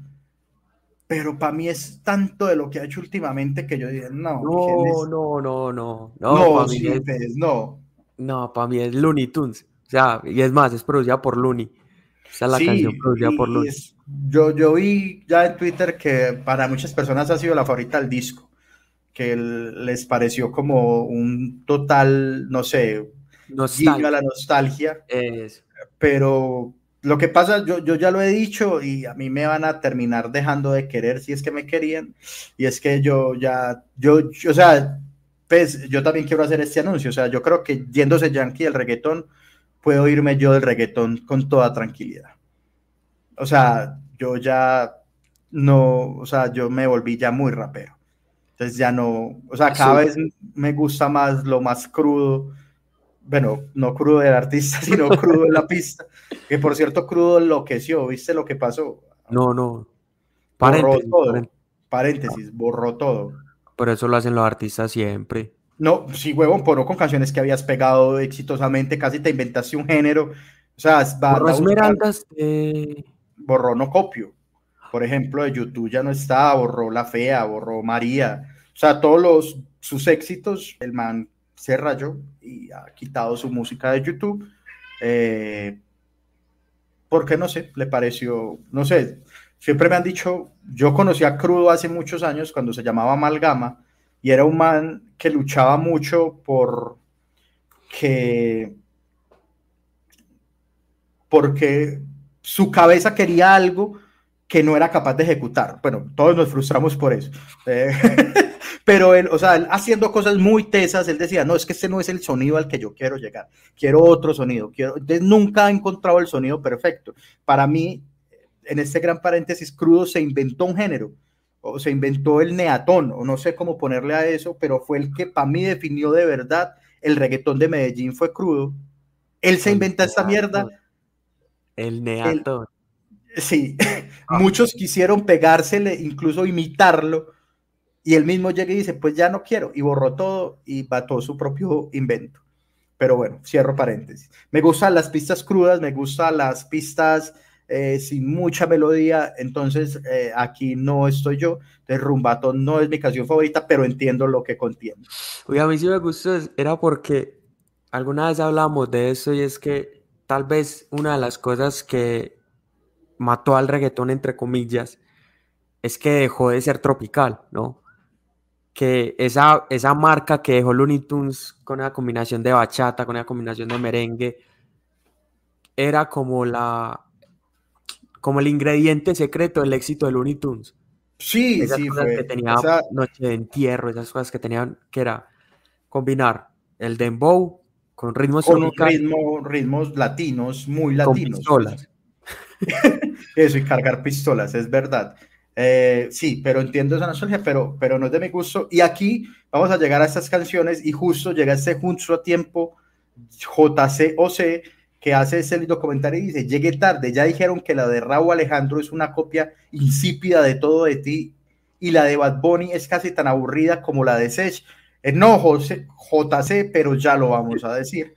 Pero para mí es tanto de lo que ha hecho últimamente que yo digo, no. No, no, no, no. No, No, para sí, mí es, no. no, para mí es Looney Tunes. O sea, y es más, es producida por Looney. Esa es la Sí, canción producida por Looney. es- yo, yo vi ya en Twitter que para muchas personas ha sido la favorita del disco, que el- les pareció como un total, no sé, guiño a la nostalgia, Es- pero lo que pasa, yo, yo ya lo he dicho y a mí me van a terminar dejando de querer si es que me querían, y es que yo ya, yo, yo, o sea, pues yo también quiero hacer este anuncio, o sea, yo creo que yéndose Yankee del reggaetón, puedo irme yo del reggaetón con toda tranquilidad. O sea, yo ya no, o sea, yo me volví ya muy rapero. Entonces ya no, o sea, cada Sí. vez me gusta más lo más crudo, bueno, no crudo del artista, sino crudo en la pista, que por cierto, crudo enloqueció, ¿viste lo que pasó? No, no. Borró Paréntesis, todo, paren- paréntesis, borró todo. Por eso lo hacen los artistas siempre. No, sí, huevón, poró con canciones que habías pegado exitosamente, casi te inventaste un género, o sea, va, Borró buscar- Esmeraldas. eh, borró no copio. Por ejemplo, de YouTube ya no está, borró La Fea, borró María. O sea, todos los, sus éxitos, el man se rayó y ha quitado su música de YouTube. Eh, porque no sé, le pareció, no sé, siempre me han dicho, yo conocí a Crudo hace muchos años cuando se llamaba Amalgama y era un man que luchaba mucho por que porque su cabeza quería algo que no era capaz de ejecutar. Bueno, todos nos frustramos por eso. Eh, pero él, o sea, él haciendo cosas muy tesas, él decía, no, es que este no es el sonido al que yo quiero llegar, quiero otro sonido, quiero... Entonces, nunca ha encontrado el sonido perfecto. Para mí, en este gran paréntesis crudo, se inventó un género, o se inventó el neatón, o no sé cómo ponerle a eso, pero fue el que para mí definió de verdad el reggaetón de Medellín, fue crudo. Él se El inventa esta mierda neatón. El neatón. Sí, muchos quisieron pegársele, incluso imitarlo, y él mismo llega y dice, pues ya no quiero, y borró todo y mató su propio invento. Pero bueno, cierro paréntesis. Me gustan las pistas crudas, me gustan las pistas eh, sin mucha melodía, entonces eh, aquí no estoy yo, de Rumbato no es mi canción favorita, pero entiendo lo que contiene. Oye, a mí sí me gustó, era porque alguna vez hablamos de eso y es que tal vez una de las cosas que mató al reggaetón, entre comillas, es que dejó de ser tropical, ¿no? Que esa, esa marca que dejó Looney Tunes con una combinación de bachata, con una combinación de merengue, era como la, como el ingrediente secreto del éxito de Looney Tunes. Sí, Esas sí, cosas fue. que tenía esa- Noche de Entierro, esas cosas que tenían, que era combinar el dembow con ritmos con ritmo, ritmos latinos, muy con latinos. pistolas. Eso, y cargar pistolas, es verdad. Eh, sí, pero entiendo esa nostalgia, pero, pero no es de mi gusto. Y aquí vamos a llegar a estas canciones y justo llega este justo a tiempo JCOC que hace ese lindo comentario y dice, llegué tarde, ya dijeron que la de Raúl Alejandro es una copia insípida de todo de ti y la de Bad Bunny es casi tan aburrida como la de Sech. Eh, no, José, JC, pero ya lo vamos a decir.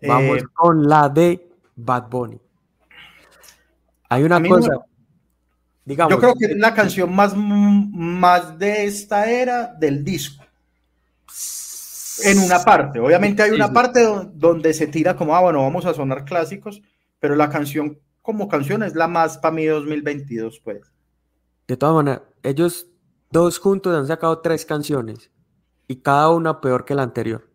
Vamos Eh, con la de Bad Bunny. Hay una no cosa, digamos, Yo creo que es la canción más, más de esta era del disco. En una parte, obviamente hay una parte do- donde se tira como, ah, bueno, vamos a sonar clásicos, pero la canción como canción es la más para mí 2022, pues. de todas maneras, ellos dos juntos han sacado tres canciones y cada una peor que la anterior.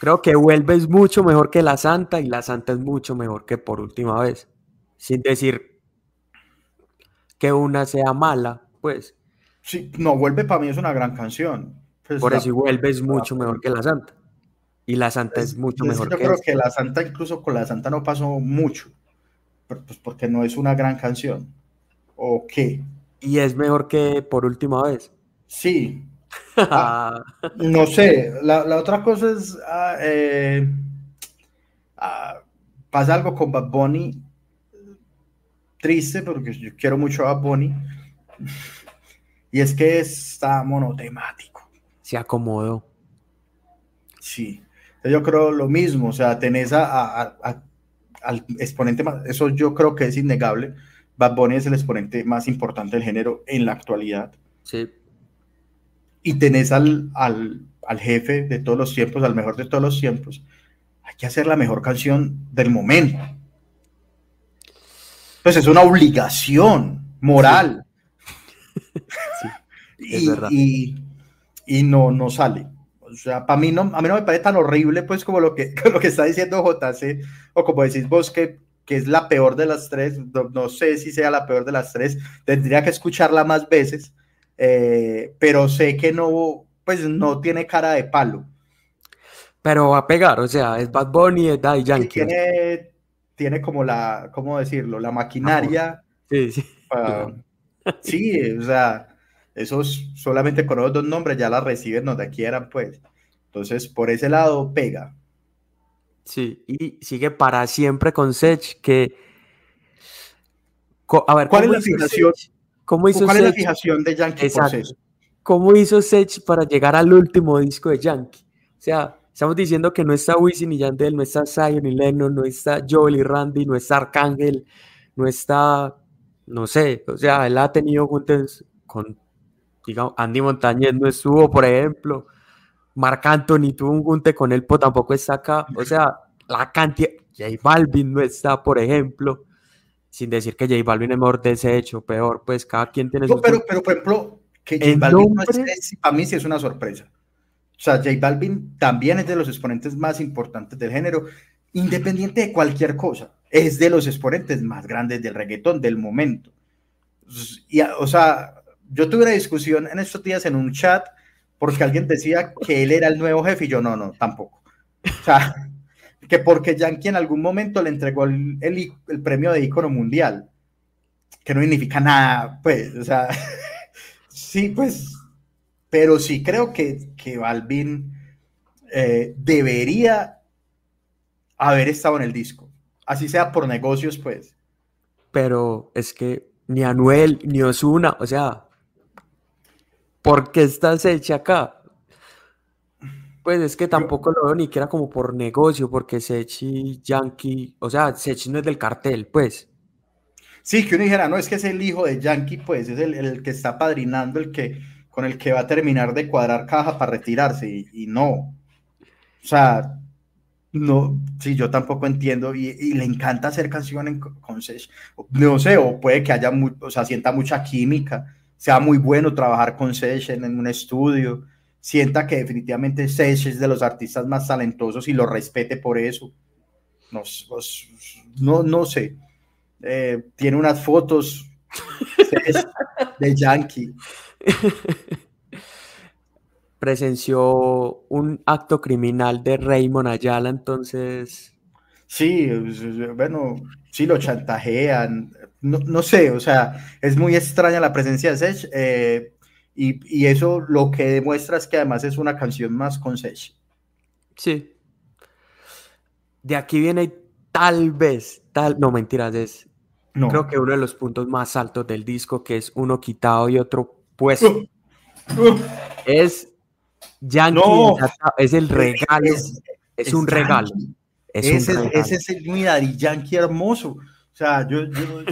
Creo que Vuelve es mucho mejor que La Santa y La Santa es mucho mejor que Por Última Vez. Sin decir que una sea mala, pues. Sí, no, Vuelve para mí es una gran canción. Pues Por la- eso y Vuelve es mucho mejor que La Santa. Y La Santa es mucho es que mejor yo que creo esta. que la Santa, incluso con la Santa no pasó mucho, pues porque no es una gran canción. ¿O qué? Y es mejor que Por Última Vez. Sí, No sé, la, la otra cosa es, ah, eh, ah, pasa algo con Bad Bunny, triste porque yo quiero mucho a Bunny, y es que está monotemático, Se acomodó. sí. Yo creo lo mismo, o sea, tenés a, a- a- al exponente más, eso yo creo que es innegable. Bad Bunny es el exponente más importante del género en la actualidad. Sí. Y tenés al, al, al jefe de todos los tiempos, al mejor de todos los tiempos. Hay que hacer la mejor canción del momento. Pues es una obligación moral. Sí, es y, verdad. y- y no, no sale. O sea, para mí no, a mí no me parece tan horrible, pues, como lo que, lo que está diciendo JC, o como decís vos, que, que es la peor de las tres. No, no sé si sea la peor de las tres. Tendría que escucharla más veces, eh, pero sé que no, pues, no tiene cara de palo. Pero va a pegar, o sea, es Bad Bunny, es Daddy Yankee. tiene, tiene como la, ¿cómo decirlo? La maquinaria. Sí, sí. para- sí, o sea, esos solamente con esos dos nombres ya la reciben donde quieran, pues. Entonces, por ese lado, pega. Sí, y sigue para siempre con Sech, que... Co- A ver, ¿Cuál es ¿cómo la fijación? Sech? ¿Cómo hizo ¿Cuál es la fijación de Yankee por Exacto. Sech? ¿Cómo hizo Sech para llegar al último disco de Yankee? O sea, estamos diciendo que no está Wisin y Yandel, no está Zion y Lennon, no está Joel y Randy, no está Arcángel, no está, no sé, o sea, él ha tenido juntos con, digamos, Andy Montañez no estuvo, por ejemplo, Marc Anthony tuvo un junte con él, pero tampoco está acá, o sea, la cantidad, J Balvin no está, por ejemplo, sin decir que J Balvin es mejor de ese hecho, peor, pues cada quien tiene No, sus pero, pero, por ejemplo, que J Balvin no nombre- esté, para mí sí es una sorpresa. O sea, J Balvin también es de los exponentes más importantes del género, independiente de cualquier cosa. Es de los exponentes más grandes del reggaetón del momento. Y, o sea, yo tuve una discusión en estos días en un chat porque alguien decía que él era el nuevo jefe y yo no, no, tampoco. O sea, que porque Yankee en algún momento le entregó el, el, premio de ícono mundial, que no significa nada, pues, o sea, sí, pues, pero sí creo que, que Balvin eh, debería haber estado en el disco, así sea por negocios, pues. pero es que ni Anuel ni Osuna, o sea, ¿por qué estás hecha acá? Pues es que tampoco lo veo ni que era como por negocio, porque Sechi, Yankee, o sea, Sechi no es del cartel, pues. Sí, que uno dijera, no, es que es el hijo de Yankee, pues es el, el que está padrinando, el que con el que va a terminar de cuadrar caja para retirarse, y, no. O sea, no, sí, yo tampoco entiendo, y, le encanta hacer canciones con, Sech. No sé, o puede que haya, muy, o sea, sienta mucha química, sea muy bueno trabajar con Sech en, un estudio, sienta que definitivamente Sech es de los artistas más talentosos y lo respete por eso. No, no, no sé. Eh, tiene unas fotos de Yankee. Presenció un acto criminal de Raymond Ayala, entonces. Sí, bueno, sí lo chantajean. No, no sé, o sea, es muy extraña la presencia de Sech. Eh, y, y, eso lo que demuestra es que además es una canción más con Sech. Sí. De aquí viene tal vez, tal, no mentiras, es no. creo que uno de los puntos más altos del disco, que es uno quitado y otro puesto, uh, uh, es Yankee, no, es el regalo, es, es, es un Yankee. regalo. Es ese, un regalo. ese es el mi Daddy Yankee hermoso. O sea, yo, yo,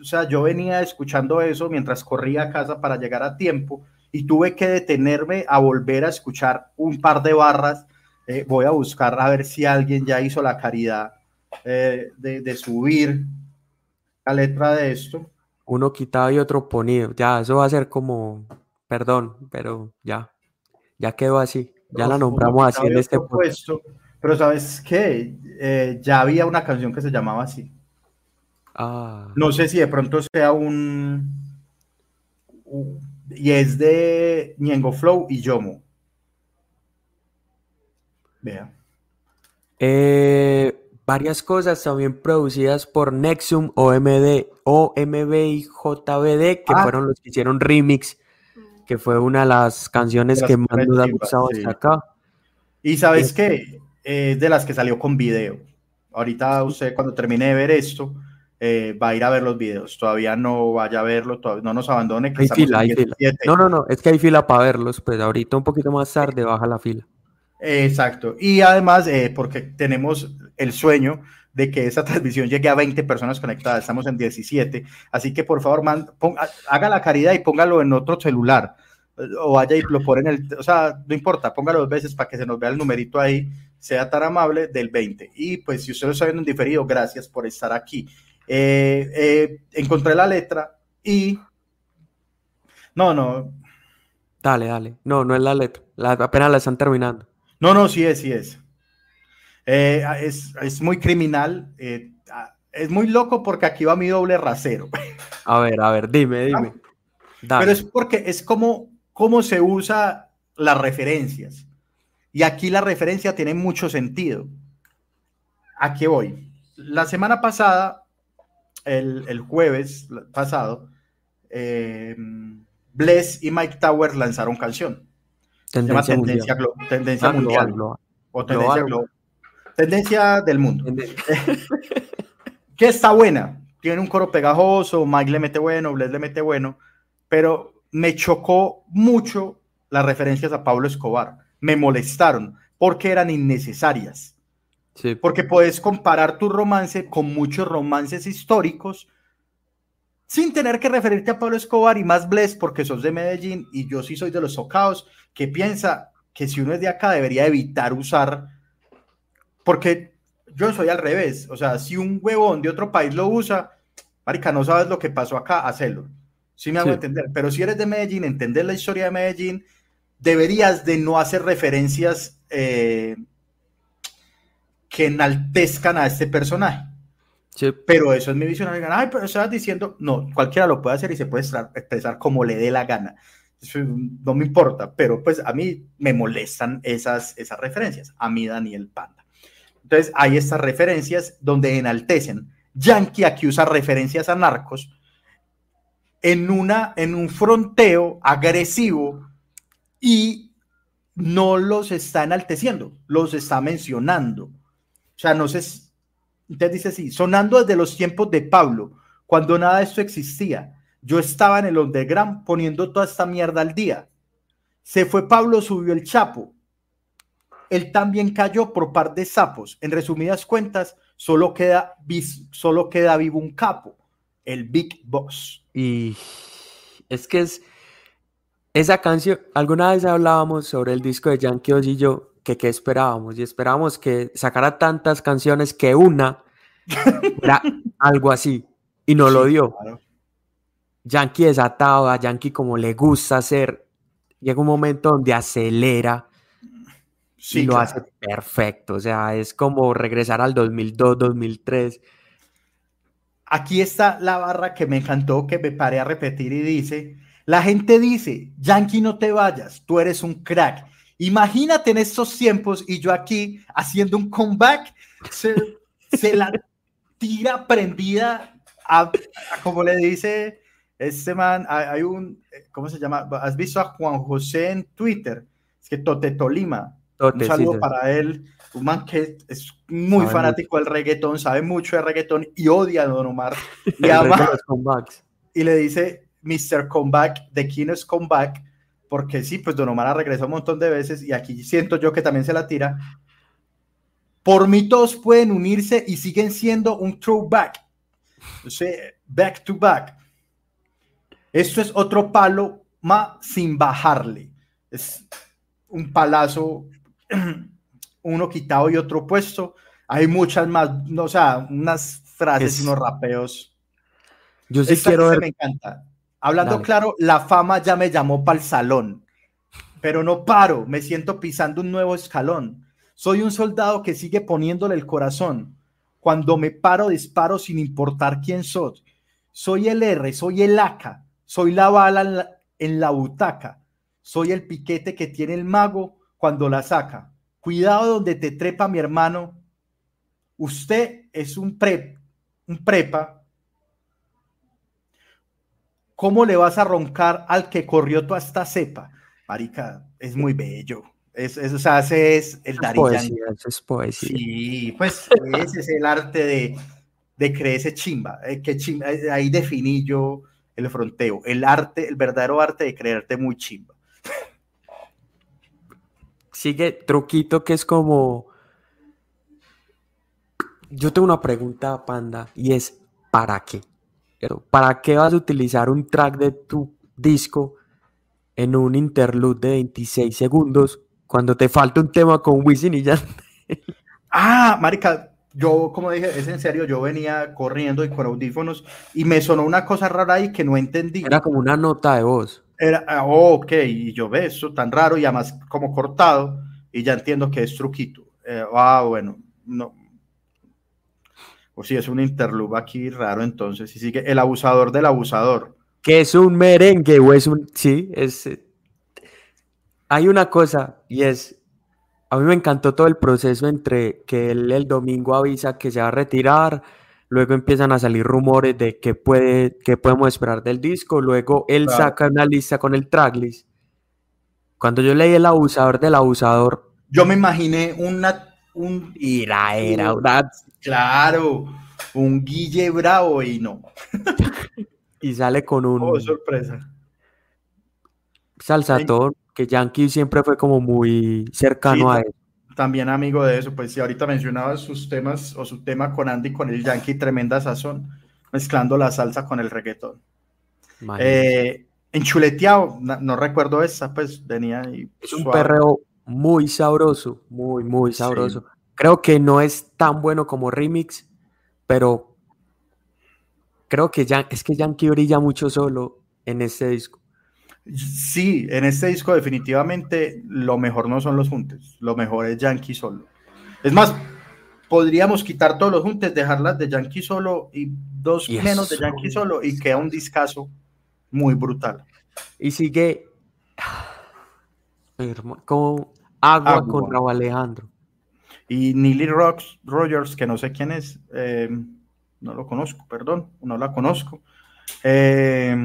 o sea, yo venía escuchando eso mientras corría a casa para llegar a tiempo y tuve que detenerme a volver a escuchar un par de barras. Eh, voy a buscar a ver si alguien ya hizo la caridad eh, de, de subir la letra de esto. Uno quitado y otro ponido. Ya, eso va a ser como, perdón, pero ya, ya quedó así. Ya la nombramos así en este puesto. Pero sabes qué, eh, ya había una canción que se llamaba así. Ah. No sé si de pronto sea un, un y es de Ñengo Flow y Yomo. Vea. Eh, varias cosas también producidas por Nexum, OMD, OMB y JBD, que ah. fueron los que hicieron remix, que fue una de las canciones de las que más nos ha gustado sí. hasta acá. Y sabes qué, eh, de las que salió con video. Ahorita usted cuando termine de ver esto, eh, va a ir a ver los videos. Todavía no vaya a verlo, todavía, no nos abandone. Que hay fila, hay fila. No, no, no, es que hay fila para verlos, pues ahorita un poquito más tarde baja la fila. Exacto. Y además, eh, porque tenemos el sueño de que esa transmisión llegue a 20 personas conectadas. Estamos en 17. Así que por favor, haga la caridad y póngalo en otro celular. O vaya y lo pone en el. O sea, no importa, póngalo dos veces para que se nos vea el numerito ahí. Sea tan amable del 20. Y pues, si usted lo está viendo en diferido, gracias por estar aquí. Eh, eh, encontré la letra y. No, no. Dale, dale. No, no es la letra. apenas la están terminando. No, no, sí es, sí es. Eh, es, muy criminal. Eh, ah, es muy loco porque aquí va mi doble rasero. A ver, a ver, dime, dime. Pero es porque es como, cómo se usa las referencias. Y aquí la referencia tiene mucho sentido. ¿A qué voy? La semana pasada, el, jueves pasado, eh, Bless y Mike Towers lanzaron canción. Tendencia, tendencia, mundial. tendencia ah, mundial. O tendencia global tendencia del mundo. que está buena. Tiene un coro pegajoso, Mike le mete bueno, Bless le mete bueno, pero me chocó mucho las referencias a Pablo Escobar. Me molestaron porque eran innecesarias. Sí. Porque puedes comparar tu romance con muchos romances históricos sin tener que referirte a Pablo Escobar y más Bless porque sos de Medellín y yo sí soy de los socaos que piensa que si uno es de acá debería evitar usar porque yo soy al revés. O sea, si un huevón de otro país lo usa, marica, no sabes lo que pasó acá, hacelo. Sí me hago entender. Pero si eres de Medellín, entender la historia de Medellín, deberías de no hacer referencias eh, que enaltezcan a este personaje. Pero eso es mi visión. Ay, pero estás diciendo, no, cualquiera lo puede hacer y se puede expresar como le dé la gana. no me importa, pero pues a mí me molestan esas, esas referencias. A mí, Daniel Panda. Entonces, hay estas referencias donde enaltecen. Yankee aquí usa referencias a narcos en, una, en un fronteo agresivo y no los está enalteciendo, los está mencionando. O sea, no sé, usted dice así, sonando desde los tiempos de Pablo, cuando nada de esto existía. Yo estaba en el underground poniendo toda esta mierda al día. Se fue Pablo, subió el Chapo él también cayó por par de sapos. En resumidas cuentas, solo queda, solo queda vivo un capo, el Big Boss. Y es que es esa canción, alguna vez hablábamos sobre el disco de Yankee y yo, que qué esperábamos, y esperábamos que sacara tantas canciones que una era algo así, y no lo dio. Yankee desatado, a Yankee como le gusta hacer, llega un momento donde acelera, Sí, lo hace perfecto. O sea, es como regresar al 2002, 2003. Aquí está la barra que me encantó, que me paré a repetir y dice, la gente dice, Yankee, no te vayas, tú eres un crack. Imagínate en estos tiempos y yo aquí haciendo un comeback, se, la tira prendida a, como le dice este man, hay un, ¿cómo se llama? ¿Has visto a Juan José en Twitter? Es que Tote Tolima, un saludo para él, un man que es muy fanático del reggaetón, sabe mucho de reggaetón y odia a Don Omar. Y, ama, y le dice Mr. Comeback, de quién es Comeback, porque sí, pues Don Omar ha regresado un montón de veces y aquí siento yo que también se la tira. Por mí todos pueden unirse y siguen siendo un throwback. O sea, back to back. Esto es otro palo más sin bajarle. Es un palazo uno quitado y otro puesto. Hay muchas más, o sea, unas frases y unos rapeos. Yo sí quiero Me encanta. Hablando claro, la fama ya me llamó para el salón, pero no paro, me siento pisando un nuevo escalón. Soy un soldado que sigue poniéndole el corazón. Cuando me paro, disparo sin importar quién soy. Soy el R, soy el AK, soy la bala en la butaca, soy el piquete que tiene el mago cuando la saca. Cuidado donde te trepa mi hermano. Usted es un, pre, un prepa. ¿Cómo le vas a roncar al que corrió toda esta cepa? Marica, es muy bello. Es, es, o sea, ese es el Dari poesía, es poesía. Sí, pues ese es el arte de, de creerse chimba, eh, que chimba. Eh, ahí definí yo el fronteo, el arte, el verdadero arte de creerte muy chimba sigue truquito que es como yo tengo una pregunta, Panda, y es, ¿para qué? ¿Para qué vas a utilizar un track de tu disco en un interlude de 26 segundos cuando te falta un tema con Wisin y ya? ah, marica, yo, como dije, es en serio, yo venía corriendo y con audífonos y me sonó una cosa rara ahí que no entendí. Era como una nota de voz. Era, ah, ok, y yo ve eso tan raro y además como cortado y ya entiendo que es truquito. Eh, ah, bueno, no. O si es un interlude aquí raro entonces, y sigue el abusador del abusador. Que es un merengue o es un, sí, es... Eh, hay una cosa y es, a mí me encantó todo el proceso entre que él el domingo avisa que se va a retirar, luego empiezan a salir rumores de qué, puede, qué podemos esperar del disco, luego él saca una lista con el tracklist. Cuando yo leí El abusador del abusador... Yo me imaginé una... Un, Ira, era Claro, un Guille Bravo y no. y sale con un... Oh, sorpresa. Salsatón que Yankee siempre fue como muy cercano a él. También amigo de eso, pues si ahorita mencionaba sus temas o su tema con Andy con el Yankee, tremenda sazón, mezclando la salsa con el reggaetón. Eh, en Chuleteado, no, recuerdo esa, pues venía y Es un perreo muy sabroso, muy, muy sabroso. Creo que no es tan bueno como remix, pero creo que ya, es que Yankee brilla mucho solo en este disco. Sí, en este disco definitivamente lo mejor no son los juntes, lo mejor es Yankee solo. Es más, podríamos quitar todos los juntes, dejarlas de Yankee solo y dos menos de Yankee solo y queda un discazo muy brutal. Y sigue como agua, con Raúl Alejandro. Y Neely Rocks Rogers, que no sé quién es, eh, no lo conozco, perdón, no la conozco. Eh,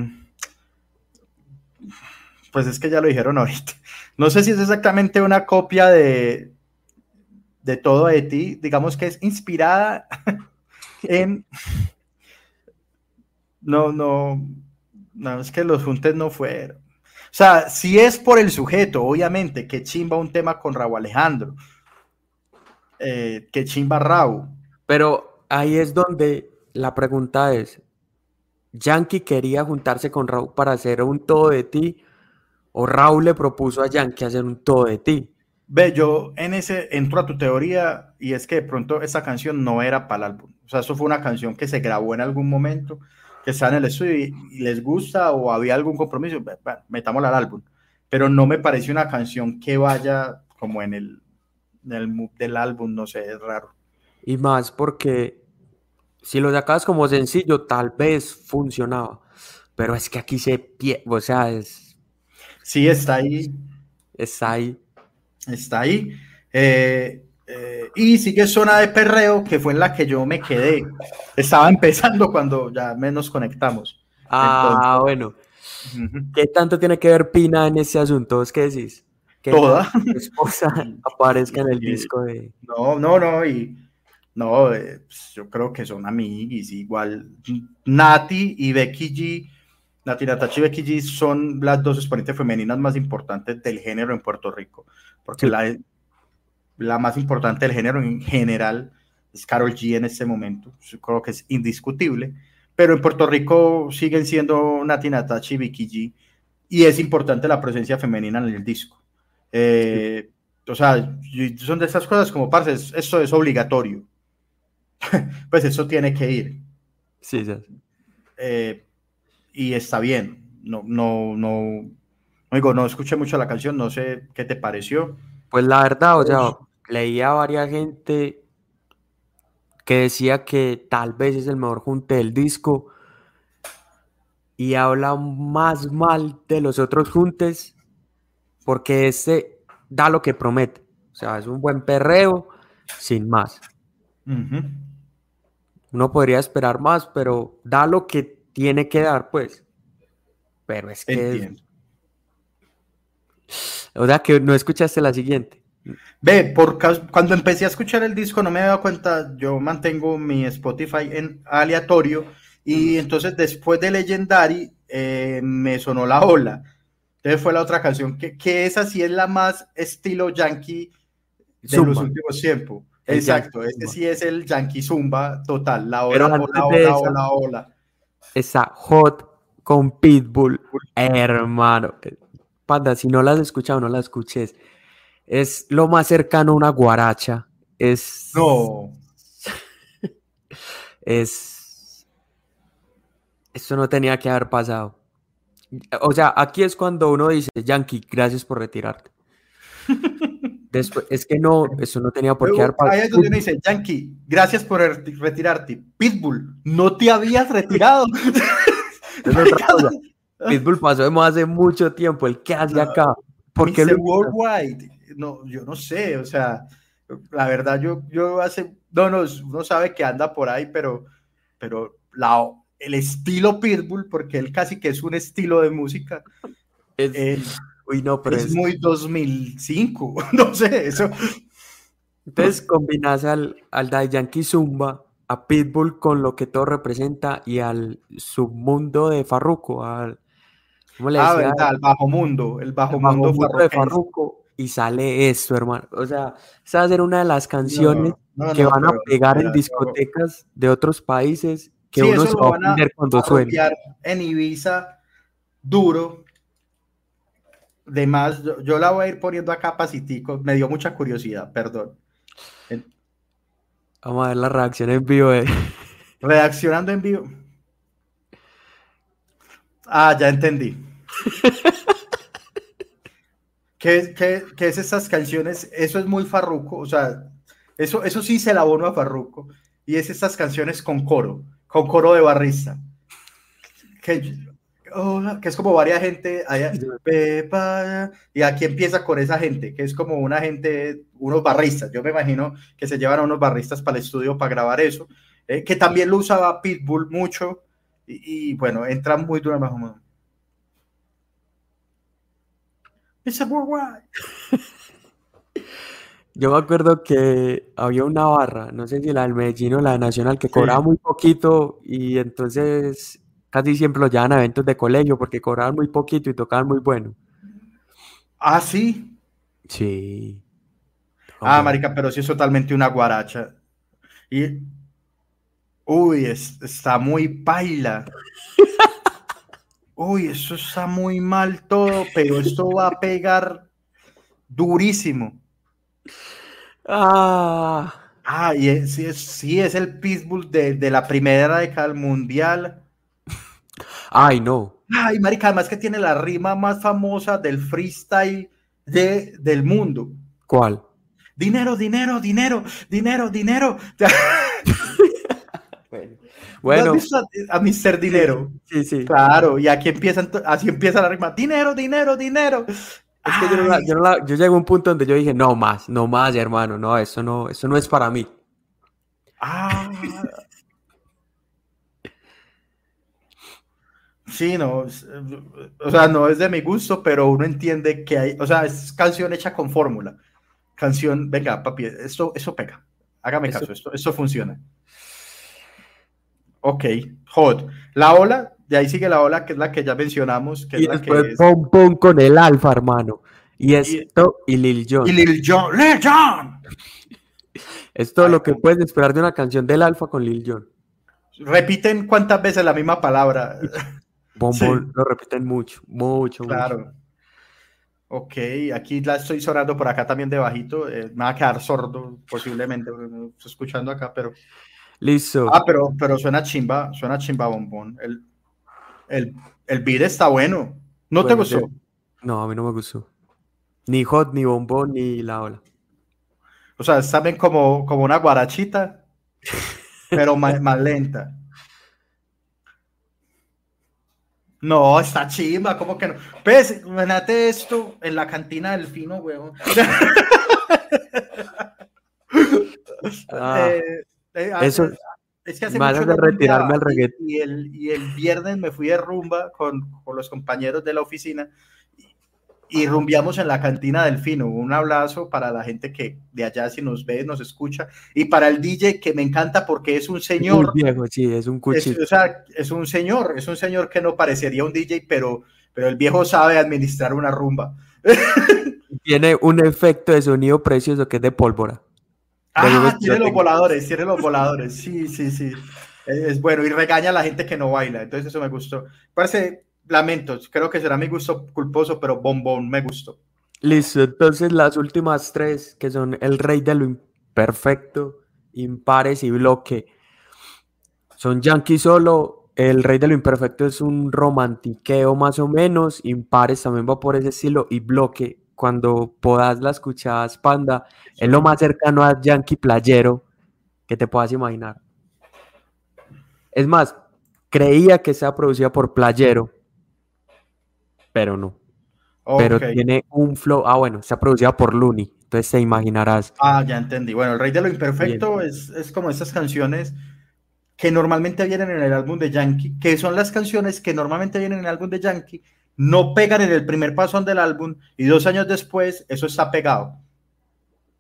pues es que ya lo dijeron ahorita. No sé si es exactamente una copia de, de todo de ti, digamos que es inspirada en... No, no, no, es que los juntes no fueron. O sea, si es por el sujeto, obviamente, que chimba un tema con Raúl Alejandro, eh, que chimba Raúl. Pero ahí es donde la pregunta es, ¿Yankee quería juntarse con Raúl para hacer un todo de ti o Raúl le propuso a Yankee hacer un todo de ti. Ve, yo en ese entro a tu teoría y es que de pronto esa canción no era para el álbum. O sea, eso fue una canción que se grabó en algún momento, que está en el estudio y, les gusta o había algún compromiso, bueno, metámosla al álbum. Pero no me parece una canción que vaya como en el, en el del álbum, no sé, es raro. Y más porque si lo sacabas como sencillo, tal vez funcionaba. Pero es que aquí se pie, o sea, es, Sí, está ahí. Está ahí. Está ahí. Eh, eh, y sigue zona de perreo, que fue en la que yo me quedé. Estaba empezando cuando ya menos conectamos. Ah, bueno. ¿Qué tanto tiene que ver Pina en ese asunto? ¿Es qué decís? Que Toda. esposa aparezca en el disco de. No, no, no. Y no, eh, pues, yo creo que son amigos. Igual Nati y Becky G Nati Natacha y Becky G son las dos exponentes femeninas más importantes del género en Puerto Rico, porque la, la más importante del género en general es Carol G en este momento, yo creo que es indiscutible, pero en Puerto Rico siguen siendo Nati Natacha y Becky G, y es importante la presencia femenina en el disco. Eh, o sea, son de esas cosas como, parce, esto es obligatorio. pues eso tiene que ir. Sí, sí. Eh, y está bien. No, no, no, digo, no escuché mucho la canción, no sé qué te pareció. Pues la verdad, o sea, leía a varias gente que decía que tal vez es el mejor junte del disco y habla más mal de los otros juntes porque este da lo que promete. O sea, es un buen perreo sin más. Uno podría esperar más, pero da lo que tiene que dar, pues. Pero es que. O sea, que no escuchaste la siguiente. Ve, por cuando empecé a escuchar el disco no me había dado cuenta, yo mantengo mi Spotify en aleatorio y entonces después de Legendary eh, me sonó la ola. Entonces fue la otra canción, que, que esa sí es la más estilo yankee de los últimos tiempos. El Exacto, este Zumba. sí es el Yankee Zumba total. La ola, ola, ola, esa- ola, ola. Está Hot con Pitbull, hermano. Panda, si no la has escuchado, no la escuches. Es lo más cercano a una guaracha. Es. No, Es. Esto no tenía que haber pasado. O sea, aquí es cuando uno dice, Yankee, gracias por retirarte. Después, es que no, eso no tenía por qué Luego, ahí es donde uno dice, Yankee, gracias por re- retirarte. Pitbull, no te habías retirado. Es otra cosa. Pitbull pasó de hace mucho tiempo. ¿El qué hace acá? ¿Por qué Mr. lo invitan? Worldwide. No, yo no sé, o sea, la verdad, yo, yo hace, no, no, uno sabe que anda por ahí, pero, pero la, el estilo Pitbull, porque él casi que es un estilo de música, Es- Uy, no, pero es es, muy 2005, no sé, eso. Entonces combinas al, al Daddy Yankee Zumba, a Pitbull con lo que todo representa y al submundo de Farruko, al ¿cómo le Ah, verdad, el bajo mundo, el bajo Al bajo mundo mundo de. Farruko y sale esto, hermano. O sea, esa va a ser una de las canciones No, no, que no, van a pegar en discotecas de otros países que Sí, uno eso se lo va a van a- ofender cuando suene. en Ibiza duro. De más, yo, yo la voy a ir poniendo acá pasitico. Me dio mucha curiosidad, perdón. Vamos a ver la reacción en vivo de... Reaccionando en vivo. Ah, ya entendí. ¿Qué, qué, qué es estas canciones? Eso es muy farruco, o sea, eso, eso sí se la abono a farruco. Y es estas canciones con coro, con coro de barrista. Que, hola, que es como varias gente allá, y aquí empieza con esa gente, que es como una gente, unos barristas. Yo me imagino que se llevan a unos barristas para el estudio para grabar eso, eh, que también lo usaba Pitbull mucho, y, y, bueno, entra muy duro bajo. Mr. Worldwide. Yo me acuerdo que había una barra, no sé si la del Medellín o la de Nacional, que Sí. cobraba muy poquito y entonces casi siempre los llevaban a eventos de colegio porque cobraban muy poquito y tocaban muy bueno. Ah, sí. Sí. Ah, marica, pero sí es totalmente una guaracha. Y, uy, es- está muy paila. Uy, eso está muy mal todo, pero esto va a pegar durísimo. Ah, Ah, y es, sí, es, sí, es el Pitbull de, de la primera década del mundial. ay, no. Ay, marica, además que tiene la rima más famosa del freestyle de, del mundo. ¿Cuál? Dinero, dinero, dinero, dinero, dinero. Bueno, ¿No has bueno, visto a, a Mr. Dinero? sí, sí. Claro, y aquí empiezan, así empieza la rima. Dinero, dinero, dinero. Es que yo, no la- yo, no la- yo llegué a un punto donde yo dije, no más, no más, hermano, no, eso no, eso no es para mí. ah. Sí, no, o sea, no es de mi gusto, pero uno entiende que hay, o sea, es canción hecha con fórmula. Canción, venga, papi, esto, eso pega. Hágame Eso- caso, esto, esto funciona. Ok, hot. La ola, de ahí sigue la ola, que es la que ya mencionamos, que Y es la que después pom pom con el alfa, hermano. Y esto y Lil Jon. Y Lil Jon, Lil Jon. Es todo Ay, lo que puedes esperar de una canción del alfa con Lil Jon. Repiten cuántas veces la misma palabra. Bom, Sí. bom, lo repiten mucho, mucho, mucho. Claro. Ok, aquí la estoy sonando por acá también de bajito. eh, me va a quedar sordo posiblemente, estoy escuchando acá, pero. Listo. Ah, pero, pero suena chimba, suena chimba bombón. El, el, el beat está bueno. ¿No te gustó? No, a mí no me gustó. Ni hot, ni bombón, ni la ola. O sea, es también como, como una guarachita, pero más, más lenta. No, está chimba, ¿cómo que no? Pues, imagínate esto en la cantina del fino, huevón. Ah, Eh, eh, eso es que hace mucho no retirarme al reggaetón. y, el, y el viernes me fui de rumba con, con los compañeros de la oficina y, rumbeamos en la cantina del Fino. Un abrazo para la gente que de allá si nos ve, nos escucha y para el DJ que me encanta porque es un muy señor, viejo, sí, es un es, cuchillo. o sea, es un señor, es un señor que no parecería un DJ, pero, pero el viejo sabe administrar una rumba. Tiene un efecto de sonido precioso que es de pólvora. Ah, tiene los voladores, tiene los voladores. Sí, sí, sí. Es, bueno y regaña a la gente que no baila. Entonces eso me gustó. Parece, lamentos, creo que será mi gusto culposo, pero bombón me gustó. Listo, entonces las últimas tres, que son el rey de lo imperfecto, impares y bloque, son Yankee solo. El rey de lo imperfecto es un romantiqueo más o menos. Impares también va por ese estilo. Y bloque, cuando podas la escuchas Panda, es lo más cercano a Yankee playero que te puedas imaginar. Es más, creía que sea producida por Playero, pero no. Pero tiene un flow. Ah, bueno, está producida por Looney, entonces te imaginarás. Ah, ya entendí. Bueno, El Rey de lo Imperfecto es, es, como esas canciones que normalmente vienen en el álbum de Yankee, que son las canciones que normalmente vienen en el álbum de Yankee, no pegan en el primer pasón del álbum y dos años después eso está pegado.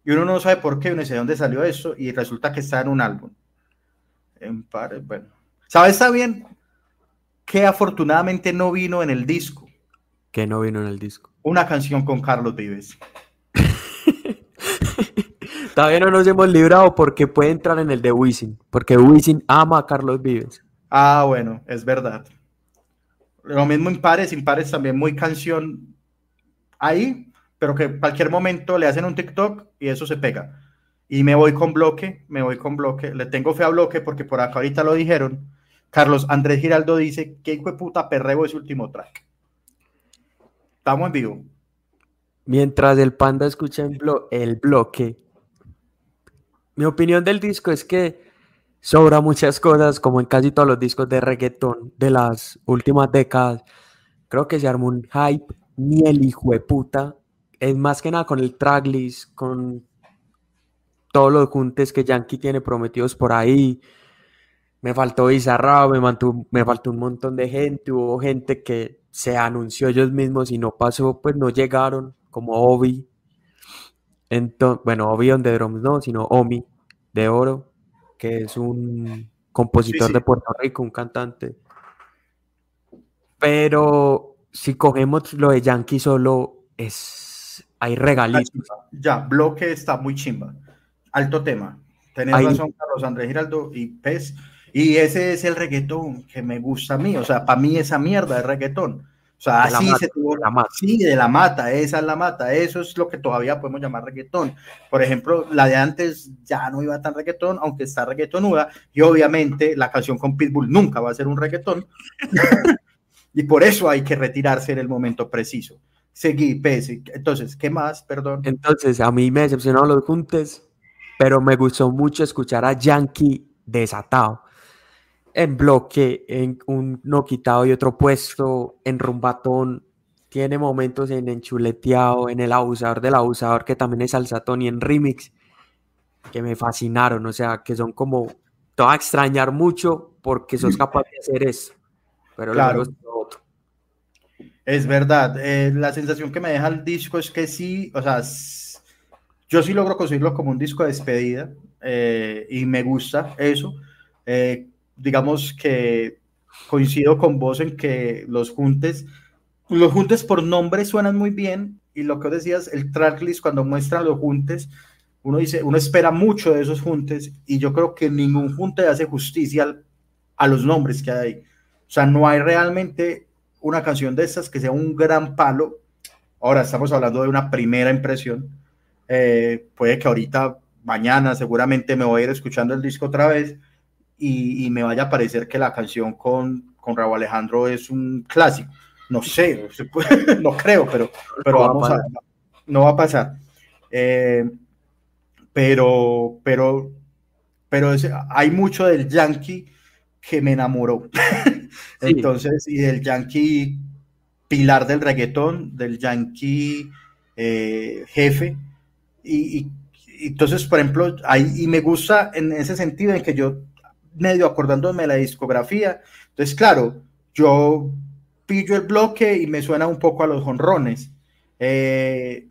Y uno no sabe por qué, uno dice dónde salió eso y resulta que está en un álbum. En par, bueno. ¿Sabes bien que afortunadamente no vino en el disco? Que no vino en el disco. Una canción con Carlos Vives. Todavía no nos hemos librado porque puede entrar en el de Wisin, porque Wisin ama a Carlos Vives. Ah, bueno, es verdad. Lo mismo en pares, pares también muy canción ahí, pero que cualquier momento le hacen un TikTok y eso se pega. Y me voy con bloque, me voy con bloque. Le tengo fe a bloque porque por acá ahorita lo dijeron. Carlos Andrés Giraldo dice que hijo de puta perreo es último track. Estamos en vivo. Mientras el panda escucha el bloque, mi opinión del disco es que sobra muchas cosas, como en casi todos los discos de reggaetón de las últimas décadas. Creo que se armó un hype, ni el hijo de puta. Es más que nada con el tracklist, con todos los juntes que Yankee tiene prometidos por ahí. Me faltó Bizarrao, me, me faltó un montón de gente, hubo gente que se anunció ellos mismos y no pasó, pues no llegaron, como Obi. Entonces, bueno, Obi on the drums no, sino Omi de Oro, que es un compositor de Puerto Rico, un cantante. Pero si cogemos lo de Yankee solo, es hay regalitos. Ya, bloque está muy chimba. Alto tema. Tenés razón, Carlos Andrés Giraldo y Pez. Y ese es el reggaetón que me gusta a mí. O sea, para mí esa mierda es reggaetón. O sea, así se tuvo. La mata. Sí, de la mata, esa es la mata. Eso es lo que todavía podemos llamar reggaetón. Por ejemplo, la de antes ya no iba tan reggaetón, aunque está reggaetonuda. Y obviamente la canción con Pitbull nunca va a ser un reggaetón. y por eso hay que retirarse en el momento preciso. Seguí, Pez. Entonces, ¿qué más? Perdón. Entonces, a mí me decepcionaron los juntes pero me gustó mucho escuchar a Yankee desatado. En bloque, en un no quitado y otro puesto, en rumbatón, tiene momentos en enchuleteado, en el abusador del abusador, que también es salsatón, y en remix, que me fascinaron, o sea, que son como, te va a extrañar mucho porque sos capaz de hacer eso, pero claro. otro. Es verdad, eh, la sensación que me deja el disco es que sí, o sea, yo sí logro conseguirlo como un disco de despedida eh, y me gusta eso. Eh, digamos que coincido con vos en que los juntes, los juntes por nombre suenan muy bien y lo que decías, el tracklist cuando muestran los juntes, uno dice, uno espera mucho de esos juntes y yo creo que ningún junte hace justicia a los nombres que hay. O sea, no hay realmente una canción de estas que sea un gran palo. Ahora estamos hablando de una primera impresión eh, puede que ahorita, mañana, seguramente me voy a ir escuchando el disco otra vez y, me vaya a parecer que la canción con, con Raúl Alejandro es un clásico. No sé, no creo, pero, pero no vamos a, no va a pasar. Eh, pero, pero, pero hay mucho del Yankee que me enamoró. Entonces, y del Yankee pilar del reggaetón, del Yankee eh, jefe, y, entonces, por ejemplo, ahí, y me gusta en ese sentido en que yo, medio acordándome de la discografía, entonces, claro, yo pillo el bloque y me suena un poco a los jonrones. Eh,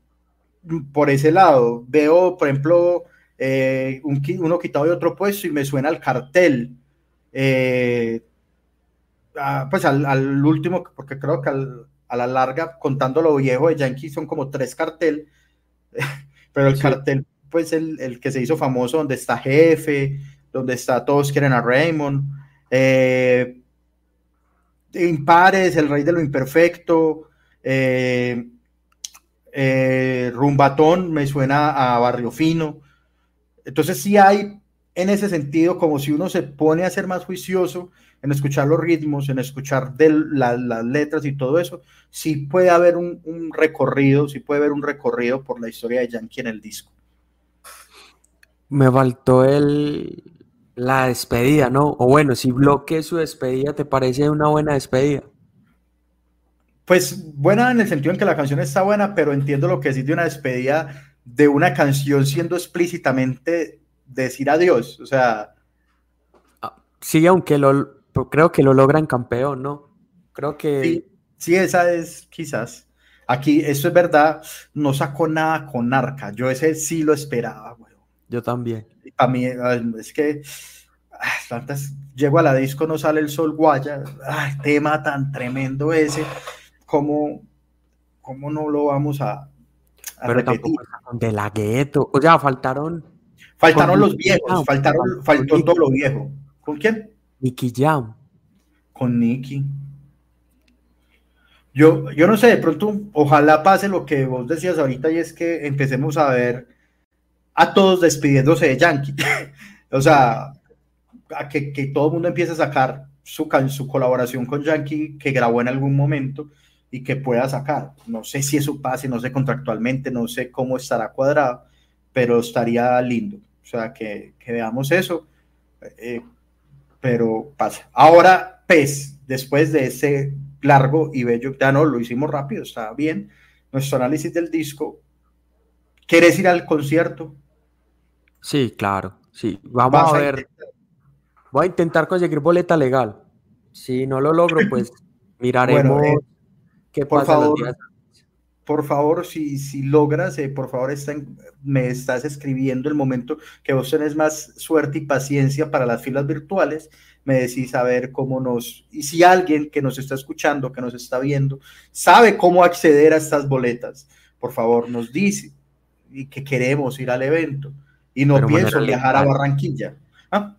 por ese lado, veo, por ejemplo, eh, un, uno quitado de otro puesto y me suena al cartel. Eh, pues al, al, último, porque creo que a la larga, contando lo viejo de Yankee, son como tres cartel. pero el cartel pues el, el, que se hizo famoso, donde está Jefe, donde está Todos quieren a Raymond, eh, Impares, El Rey de lo Imperfecto, eh, eh, Rumbatón, me suena a Barrio Fino. Entonces sí hay en ese sentido, como si uno se pone a ser más juicioso en escuchar los ritmos, en escuchar de la, las letras y todo eso, sí puede haber un, un, recorrido, sí puede haber un recorrido por la historia de Yankee en el disco. Me faltó el, la despedida, ¿no? O bueno, si bloque su despedida, ¿te parece una buena despedida? Pues buena en el sentido en que la canción está buena, pero entiendo lo que decís de una despedida de una canción siendo explícitamente decir adiós. O sea. Sí, aunque lo creo que lo logran campeón, ¿no? Creo que. Sí, sí, esa es quizás. Aquí, eso es verdad, no sacó nada con Arca. Yo ese sí lo esperaba, güey. Yo también. A mí es que tantas, llego a la disco, no sale el sol guaya. Ay, tema tan tremendo ese. ¿Cómo, cómo no lo vamos a, a Pero repetir? de la gueto. O sea, faltaron. Faltaron los viejos, faltaron, faltó todo lo viejo. ¿Con quién? Nicky Jam. Con Nicky. Yo, yo no sé, de pronto, ojalá pase lo que vos decías ahorita y es que empecemos a ver a todos despidiéndose de Yankee. o sea, a que, que, todo el mundo empiece a sacar su, su colaboración con Yankee que grabó en algún momento y que pueda sacar. No sé si eso pase, no sé contractualmente, no sé cómo estará cuadrado, pero estaría lindo. O sea, que, que veamos eso. Eh, pero pasa. Ahora, PES, después de ese largo y bello, ya no, lo hicimos rápido, está bien. Nuestro análisis del disco. ¿Quieres ir al concierto? Sí, claro, sí. Vamos a ver. A Voy a intentar conseguir boleta legal. Si no lo logro, pues miraremos bueno, eh, qué por pasa favor, los días. Por favor, si, si logras, eh, por favor, me estás escribiendo el momento que vos tenés más suerte y paciencia para las filas virtuales, me decís a ver cómo nos, y si alguien que nos está escuchando, que nos está viendo, sabe cómo acceder a estas boletas, por favor, nos dice y que queremos ir al evento y no Pero pienso viajar a. Barranquilla. ¿Ah?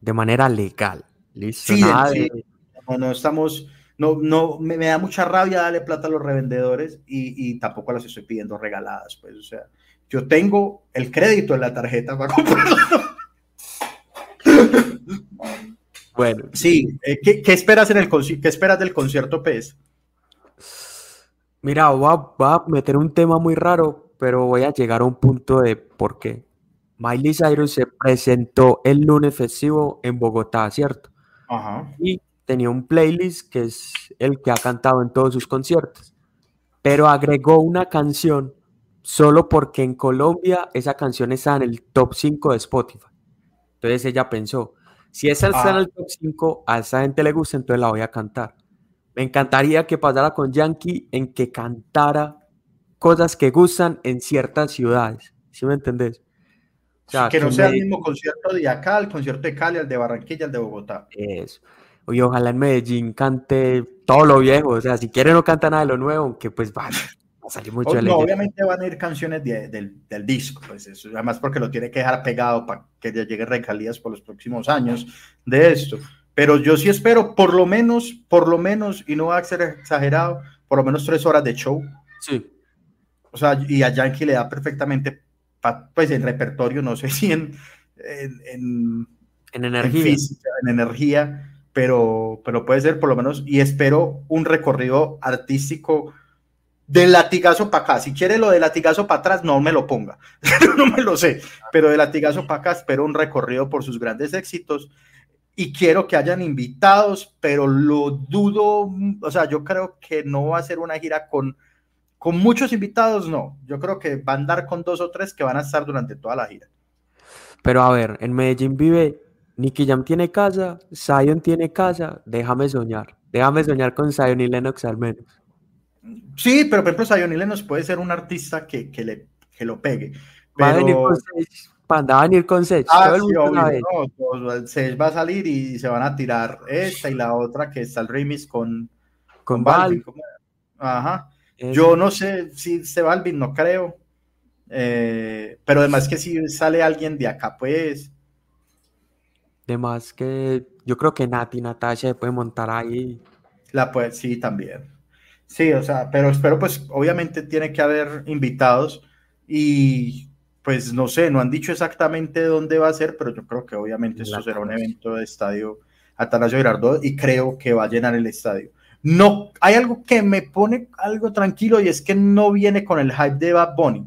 De manera legal. Listo. Sí, nada sí. de- No, no estamos, no, no, me, me da mucha rabia darle plata a los revendedores y, y tampoco las estoy pidiendo regaladas, pues, o sea, yo tengo el crédito en la tarjeta para comprarlo. Bueno, Sí, eh, ¿qué, qué esperas en el qué esperas del concierto PES? mira, voy a, voy a meter un tema muy raro, pero voy a llegar a un punto de por qué. Miley Cyrus se presentó el lunes festivo en Bogotá, ¿cierto? Ajá. y tenía un playlist que es el que ha cantado en todos sus conciertos, pero agregó una canción solo porque en Colombia esa canción está en el top 5 de Spotify. Entonces ella pensó, si esa está en Ah. el top 5, a esa gente le gusta, entonces la voy a cantar. Me encantaría que pasara con Yankee en que cantara cosas que gustan en ciertas ciudades. ¿Sí me entendés? O sea, que no sea el mismo concierto de acá, el concierto de Cali, el de Barranquilla, el de Bogotá. Eso. Y ojalá en Medellín cante todo lo viejo. O sea, si quiere no canta nada de lo nuevo, aunque pues va, va a salir mucho de no, obviamente van a ir canciones de- del, del disco, pues eso, además porque lo tiene que dejar pegado para que le lleguen regalías por los próximos años de esto. Pero yo sí espero por lo menos, por lo menos, y no va a ser exagerado, por lo menos tres horas de show. Sí. O sea, y a Yankee le da perfectamente, pues en repertorio, no sé si en, en, en- En en energía. física, en energía, pero, pero puede ser por lo menos, y espero un recorrido artístico del latigazo para acá. Si quiere lo de latigazo para atrás, no me lo ponga, no me lo sé, pero de latigazo para acá espero un recorrido por sus grandes éxitos. Y quiero que hayan invitados, pero lo dudo, o sea, yo creo que no va a ser una gira con, con muchos invitados, no. Yo creo que va a andar con dos o tres que van a estar durante toda la gira. Pero a ver, en Medellín vive Nicky Jam tiene casa, Zion tiene casa, déjame soñar. Déjame soñar con Zion y Lennox al menos. Sí, pero por ejemplo, Zion y Lennox puede ser un artista que, que, le, que lo pegue. Va a venir Pero, con Sech, panda, va a venir con Sech. ah, sí, obvio, sabe. no, pues, va a salir y se van a tirar esta y la otra que está el remix con, con Balvin. Val. ¿cómo era? Ajá. Yo no sé si se Balvin, no creo. Eh, pero además que si sale alguien de acá, pues... Además que yo creo que Nati, Natasha se puede montar ahí. La pues sí, también. Sí, o sea, pero espero pues obviamente tiene que haber invitados y pues no sé, no han dicho exactamente dónde va a ser, pero yo creo que obviamente esto será un evento de estadio Atanasio Girardot y creo que va a llenar el estadio. No, hay algo que me pone algo tranquilo y es que no viene con el hype de Bad Bunny.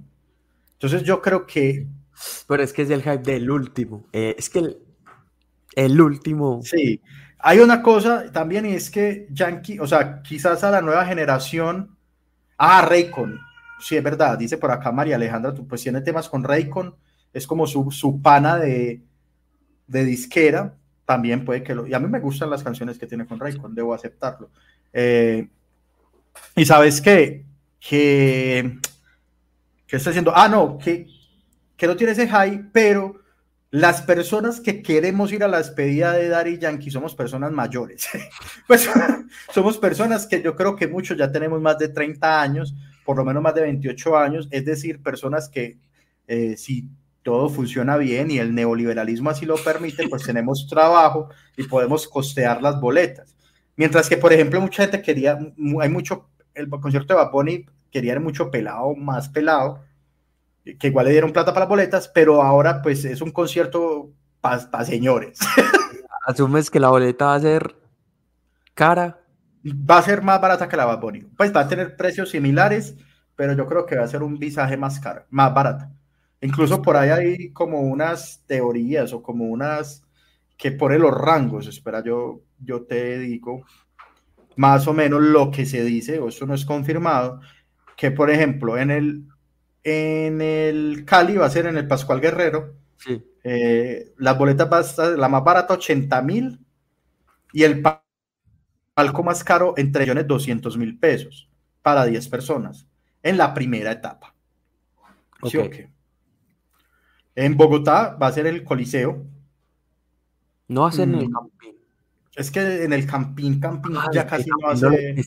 Entonces yo creo que... Pero es que es el hype del último. Eh, es que el, el último... Sí, hay una cosa también y es que Yankee, o sea, quizás a la nueva generación... Ah, Raycon. Sí, es verdad, dice por acá María Alejandra, tú pues tiene temas con Raycon, es como su, su pana de, de disquera, también puede que lo... Y a mí me gustan las canciones que tiene con Raycon, debo aceptarlo. Eh, y sabes qué, que, que está haciendo, ah, no, que, que no tiene ese high, pero las personas que queremos ir a la despedida de Daddy Yankee somos personas mayores. pues somos personas que yo creo que muchos ya tenemos más de 30 años, por lo menos más de 28 años, es decir, personas que eh, si todo funciona bien y el neoliberalismo así lo permite, pues tenemos trabajo y podemos costear las boletas. Mientras que, por ejemplo, mucha gente quería, hay mucho, el concierto de Bad quería mucho pelado, más pelado, que igual le dieron plata para las boletas, pero ahora pues es un concierto para señores. ¿Asumes que la boleta va a ser cara? Va a ser más barata que la Bad Pues va a tener precios similares, pero yo creo que va a ser un visaje más caro, más barata. Incluso por ahí hay como unas teorías o como unas que pone los rangos. Espera, yo, yo te digo más o menos lo que se dice, o eso no es confirmado, que por ejemplo en el, en el Cali va a ser en el Pascual Guerrero. Sí. Eh, las boletas va a estar la más barata 80 mil y el palco más caro entre millones 200 mil pesos para 10 personas en la primera etapa. ¿Sí, okay. En Bogotá va a ser el Coliseo. No va a ser en el mm. Campín. Es que en el Campín, Campín ah, ya casi no, hace,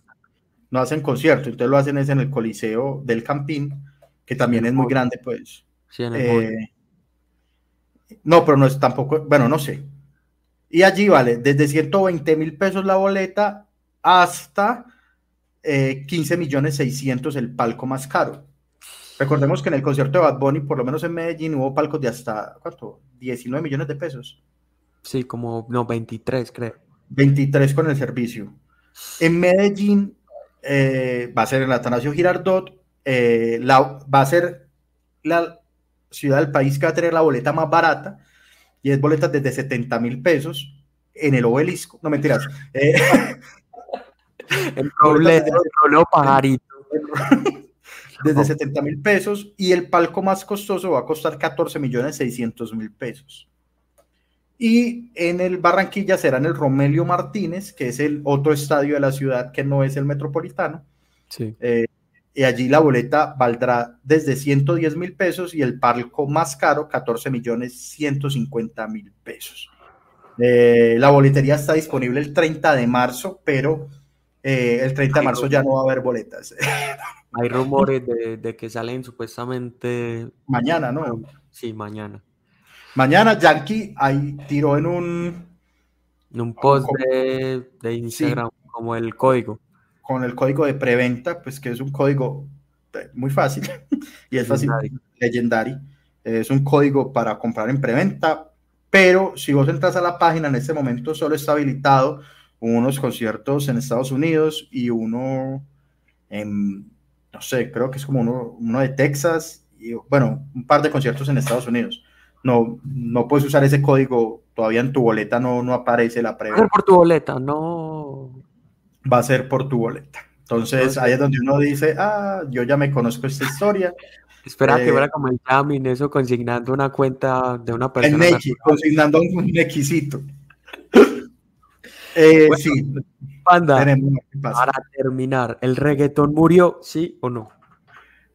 no, hacen concierto, entonces lo hacen es en el Coliseo del Campín, que también es muy grande, pues. Sí, en el eh, no, pero no es tampoco, bueno, no sé. Y allí vale desde 120 mil pesos la boleta hasta 15 eh, millones 600 el palco más caro. Recordemos que en el concierto de Bad Bunny, por lo menos en Medellín, hubo palcos de hasta, ¿cuánto? 19 millones de pesos. Sí, como, no, 23 creo. 23 con el servicio. En Medellín eh, va a ser en Atanasio Girardot, eh, la, va a ser la ciudad del país que va a tener la boleta más barata, y es boletas desde 70 mil pesos en el obelisco. No mentiras. Eh, el problema, pajarito desde 70 mil pesos y el palco más costoso va a costar 14 millones 600 mil pesos. Y en el Barranquilla será en el Romelio Martínez, que es el otro estadio de la ciudad que no es el metropolitano. Sí. Eh, y allí la boleta valdrá desde 110 mil pesos y el palco más caro 14 millones 150 mil pesos. Eh, la boletería está disponible el 30 de marzo, pero eh, el 30 de marzo ya no va a haber boletas. Hay rumores de, que salen supuestamente. Mañana, ¿no? Sí, mañana. Mañana Yankee ahí tiró en un. En un post de, Instagram, como el código. Con el código de preventa, pues que es un código muy fácil y es fácil, legendary. Es un código para comprar en preventa, pero si vos entras a la página en este momento solo está habilitado unos conciertos en Estados Unidos y uno en no sé, creo que es como uno, uno de Texas y bueno, un par de conciertos en Estados Unidos. No, no puedes usar ese código, todavía en tu boleta no, no aparece la previa. Va a ser por tu boleta, no. Va a ser por tu boleta. Entonces, ahí es donde uno dice, ah, yo ya me conozco esta historia. Espera que fuera eh, como el Jamin, eso consignando una cuenta de una persona. En consignando un requisito. eh, sí. Panda, para terminar, ¿el reggaetón murió, sí o no?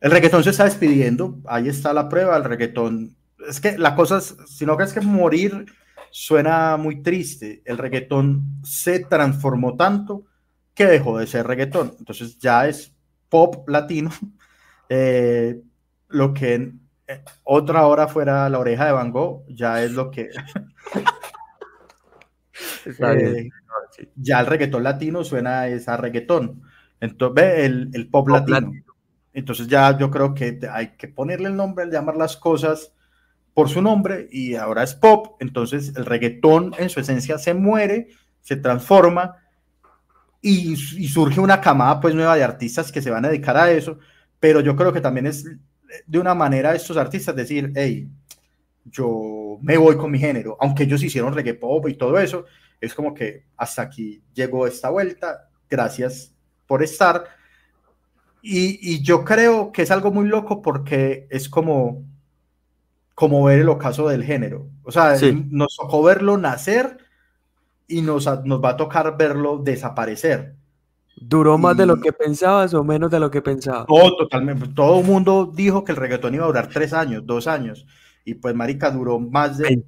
El reggaetón se está despidiendo, ahí está la prueba, el reggaetón. Es que la cosa es, si no crees que morir suena muy triste, el reggaetón se transformó tanto que dejó de ser reggaetón, entonces ya es pop latino, eh, lo que eh, otra hora fuera la oreja de Van Gogh, ya es lo que... Eh, ya el reggaetón latino suena a esa reggaetón. Entonces, el, el pop, latino. Entonces ya yo creo que hay que ponerle el nombre, llamar las cosas por su nombre y ahora es pop. Entonces el reggaetón en su esencia se muere, se transforma y, y surge una camada pues nueva de artistas que se van a dedicar a eso. Pero yo creo que también es de una manera estos artistas decir, hey, yo me voy con mi género, aunque ellos hicieron reggae pop y todo eso, es como que hasta aquí llegó esta vuelta, gracias por estar. Y, yo creo que es algo muy loco porque es como, como ver el ocaso del género. O sea, nos tocó verlo nacer y nos, nos va a tocar verlo desaparecer. ¿Duró más de lo que pensabas o menos de lo que pensabas? Todo, totalmente. Todo el mundo dijo que el reggaetón iba a durar tres años, dos años. Y pues, Marica, duró más de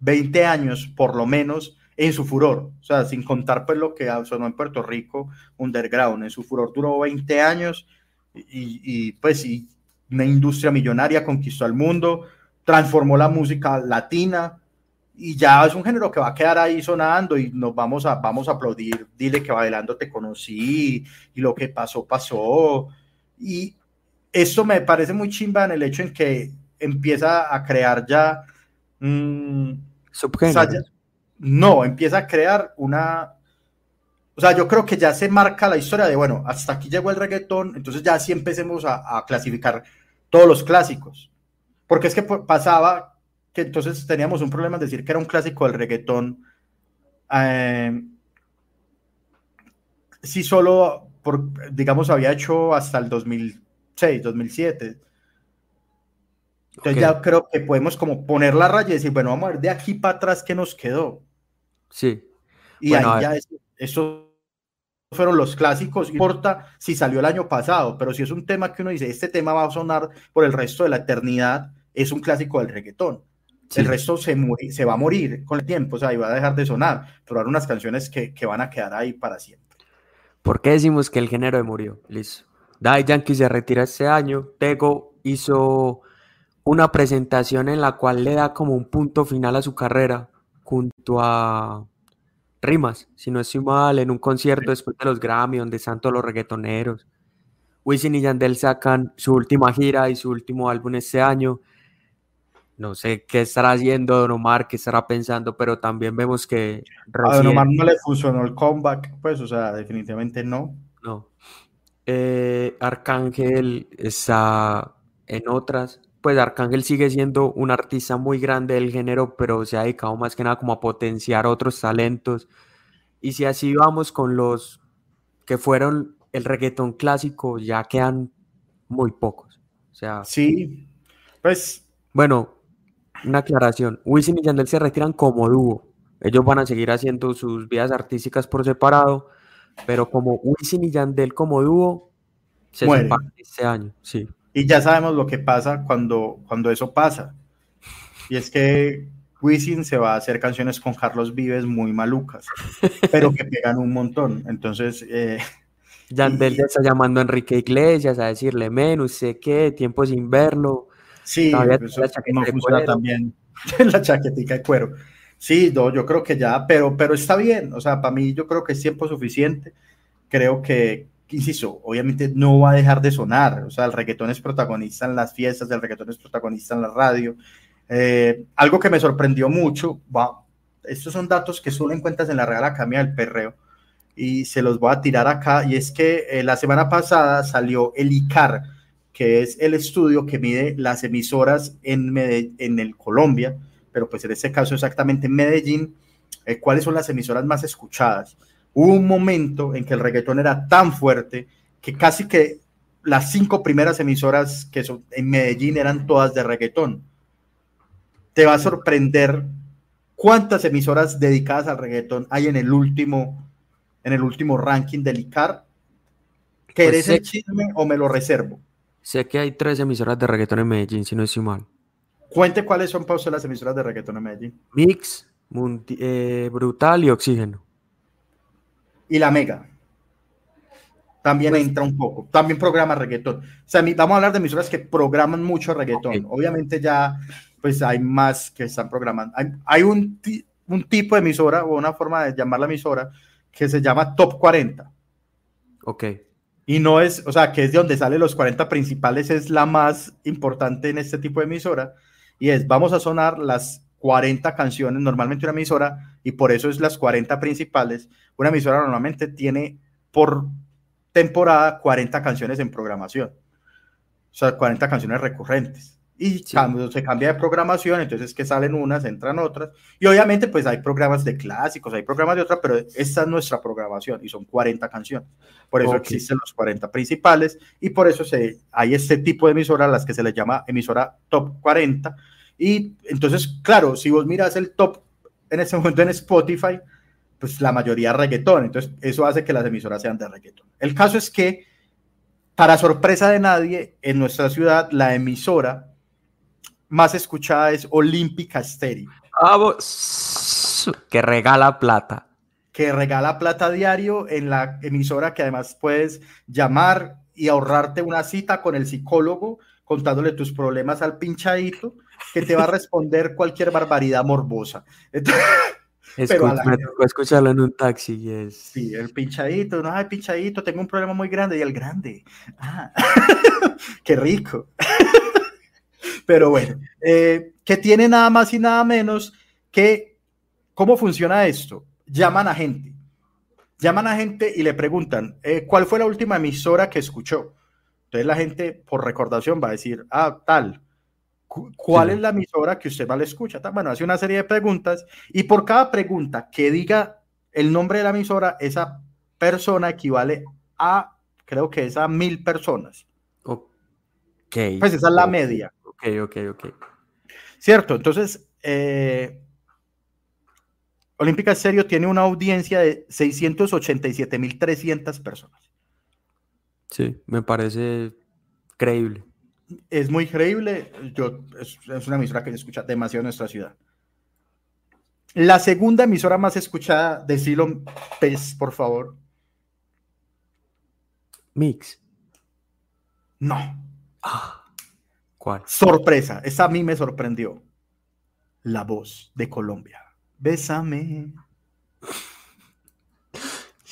20 años, por lo menos, en su furor, o sea, sin contar pues lo que sonó en Puerto Rico, underground, en su furor duró 20 años y, pues y una industria millonaria conquistó al mundo, transformó la música latina y ya es un género que va a quedar ahí sonando y nos vamos a, vamos a aplaudir, dile que bailando te conocí y lo que pasó, pasó. Y esto me parece muy chimba en el hecho en que empieza a crear ya... Mmm, no, empieza a crear una... O sea, yo creo que ya se marca la historia de, bueno, hasta aquí llegó el reggaetón, entonces ya sí empecemos a, clasificar todos los clásicos. Porque es que pasaba que entonces teníamos un problema en decir que era un clásico del reggaetón. Eh, si solo, por, digamos, había hecho hasta el 2006, 2007. Entonces ya creo que podemos como poner la raya y decir, bueno, vamos a ver de aquí para atrás qué nos quedó. Sí. Y ahí ya eso, fueron los clásicos. No importa si salió el año pasado, pero si es un tema que uno dice, este tema va a sonar por el resto de la eternidad, es un clásico del reggaetón. El resto se, se va a morir con el tiempo, o sea, y va a dejar de sonar, pero hay unas canciones que, que van a quedar ahí para siempre. ¿Por qué decimos que el género murió? Listo. Dai Yankee se retira este año. Tego hizo una presentación en la cual le da como un punto final a su carrera junto a Rimas, si no estoy mal, en un concierto después de los Grammy, donde están todos los reggaetoneros. Wisin y Yandel sacan su última gira y su último álbum este año. No sé qué estará haciendo Don Omar, qué estará pensando, pero también vemos que... A Don Omar no le funcionó el comeback, pues, o sea, definitivamente no. No. Eh, Arcángel está en otras, pues Arcángel sigue siendo un artista muy grande del género, pero se ha dedicado más que nada como a potenciar otros talentos. Y si así vamos con los que fueron el reggaetón clásico, ya quedan muy pocos. O sea, sí, pues bueno, una aclaración. Wisin y Yandel se retiran como dúo. Ellos van a seguir haciendo sus vidas artísticas por separado, pero como Wisin y Yandel como dúo se separan este año, sí. Y ya sabemos lo que pasa cuando, cuando eso pasa. Y es que Wisin se va a hacer canciones con Carlos Vives muy malucas, pero que pegan un montón. Entonces... Eh, Yandel ya está llamando a Enrique Iglesias a decirle, men, usted qué, tiempo sin verlo. Sí, eso no funciona también. la chaquetica de cuero. Sí, no, yo creo que ya, pero, pero está bien. O sea, para mí yo creo que es tiempo suficiente. Creo que, insisto, obviamente no va a dejar de sonar, o sea, el reggaetón es protagonista en las fiestas, el reggaetón es protagonista en la radio. Eh, algo que me sorprendió mucho, estos son datos que solo encuentras en la Real Academia del Perreo y se los voy a tirar acá, y es que eh, la semana pasada salió el ICAR, que es el estudio que mide las emisoras en, en el Colombia, pero pues en este caso exactamente en Medellín, eh, cuáles son las emisoras más escuchadas. Hubo un momento en que el reggaetón era tan fuerte que casi que las cinco primeras emisoras que son en Medellín eran todas de reggaetón. Te va a sorprender cuántas emisoras dedicadas al reggaetón hay en el último, en el último ranking del ICAR. ¿Querés pues el chisme o me lo reservo? Sé que hay tres emisoras de reggaetón en Medellín, si no estoy mal. Cuente cuáles son, pausa las emisoras de reggaetón en Medellín. Mix, eh, Brutal y Oxígeno y la Mega. También Pues- entra un poco. También programa reggaetón. O sea, vamos a hablar de emisoras que programan mucho reggaetón. Obviamente ya, pues hay más que están programando. Hay, hay un, un tipo de emisora o una forma de llamar la emisora que se llama Top 40. Ok. Y no es, o sea, que es de donde salen los 40 principales, es la más importante en este tipo de emisora. Y es, vamos a sonar las 40 canciones, normalmente una emisora, y por eso es las 40 principales. Una emisora normalmente tiene por temporada 40 canciones en programación. O sea, 40 canciones recurrentes. Y Sí. cuando se cambia de programación, entonces que salen unas, entran otras. Y obviamente, pues hay programas de clásicos, hay programas de otras, pero esta es nuestra programación y son 40 canciones. Por eso existen los 40 principales y por eso se, hay este tipo de emisoras, las que se les llama emisora top 40. Y entonces, claro, si vos miras el top en ese momento en Spotify, pues la mayoría reggaetón. Entonces, eso hace que las emisoras sean de reggaetón. El caso es que, para sorpresa de nadie, en nuestra ciudad, la emisora más escuchada es Olímpica Stereo, Vamos. Que regala plata. que regala plata diario en la emisora que además puedes llamar y ahorrarte una cita con el psicólogo contándole tus problemas al pinchadito que te va a responder cualquier barbaridad morbosa. Entonces, La me tocó escucharlo en un taxi y es. Sí, el pinchadito, no, ay, pinchadito, tengo un problema muy grande y el grande. Ah, qué rico. Pero bueno, eh, que tiene nada más y nada menos que, ¿cómo funciona esto? Llaman a gente, llaman a gente y le preguntan, eh, ¿cuál fue la última emisora que escuchó? Entonces la gente, por recordación, va a decir, ah, tal. Cu- ¿Cuál Sí. es la emisora que usted más le escucha? Bueno, hace una serie de preguntas y por cada pregunta que diga el nombre de la emisora, esa persona equivale a, creo que es a mil personas. Ok. Pues esa es la media, Ok, ok, ok. ¿cierto? Entonces, eh, Olímpica Serio tiene una audiencia de 687.300 personas. Sí, me parece creíble. Es muy creíble, yo, es, es una emisora que se escucha demasiado en nuestra ciudad. La segunda emisora más escuchada, decilo, PES, por favor. Mix. No, Ah, ¿Cuál? sorpresa, esa a mí me sorprendió. La voz de Colombia. Bésame.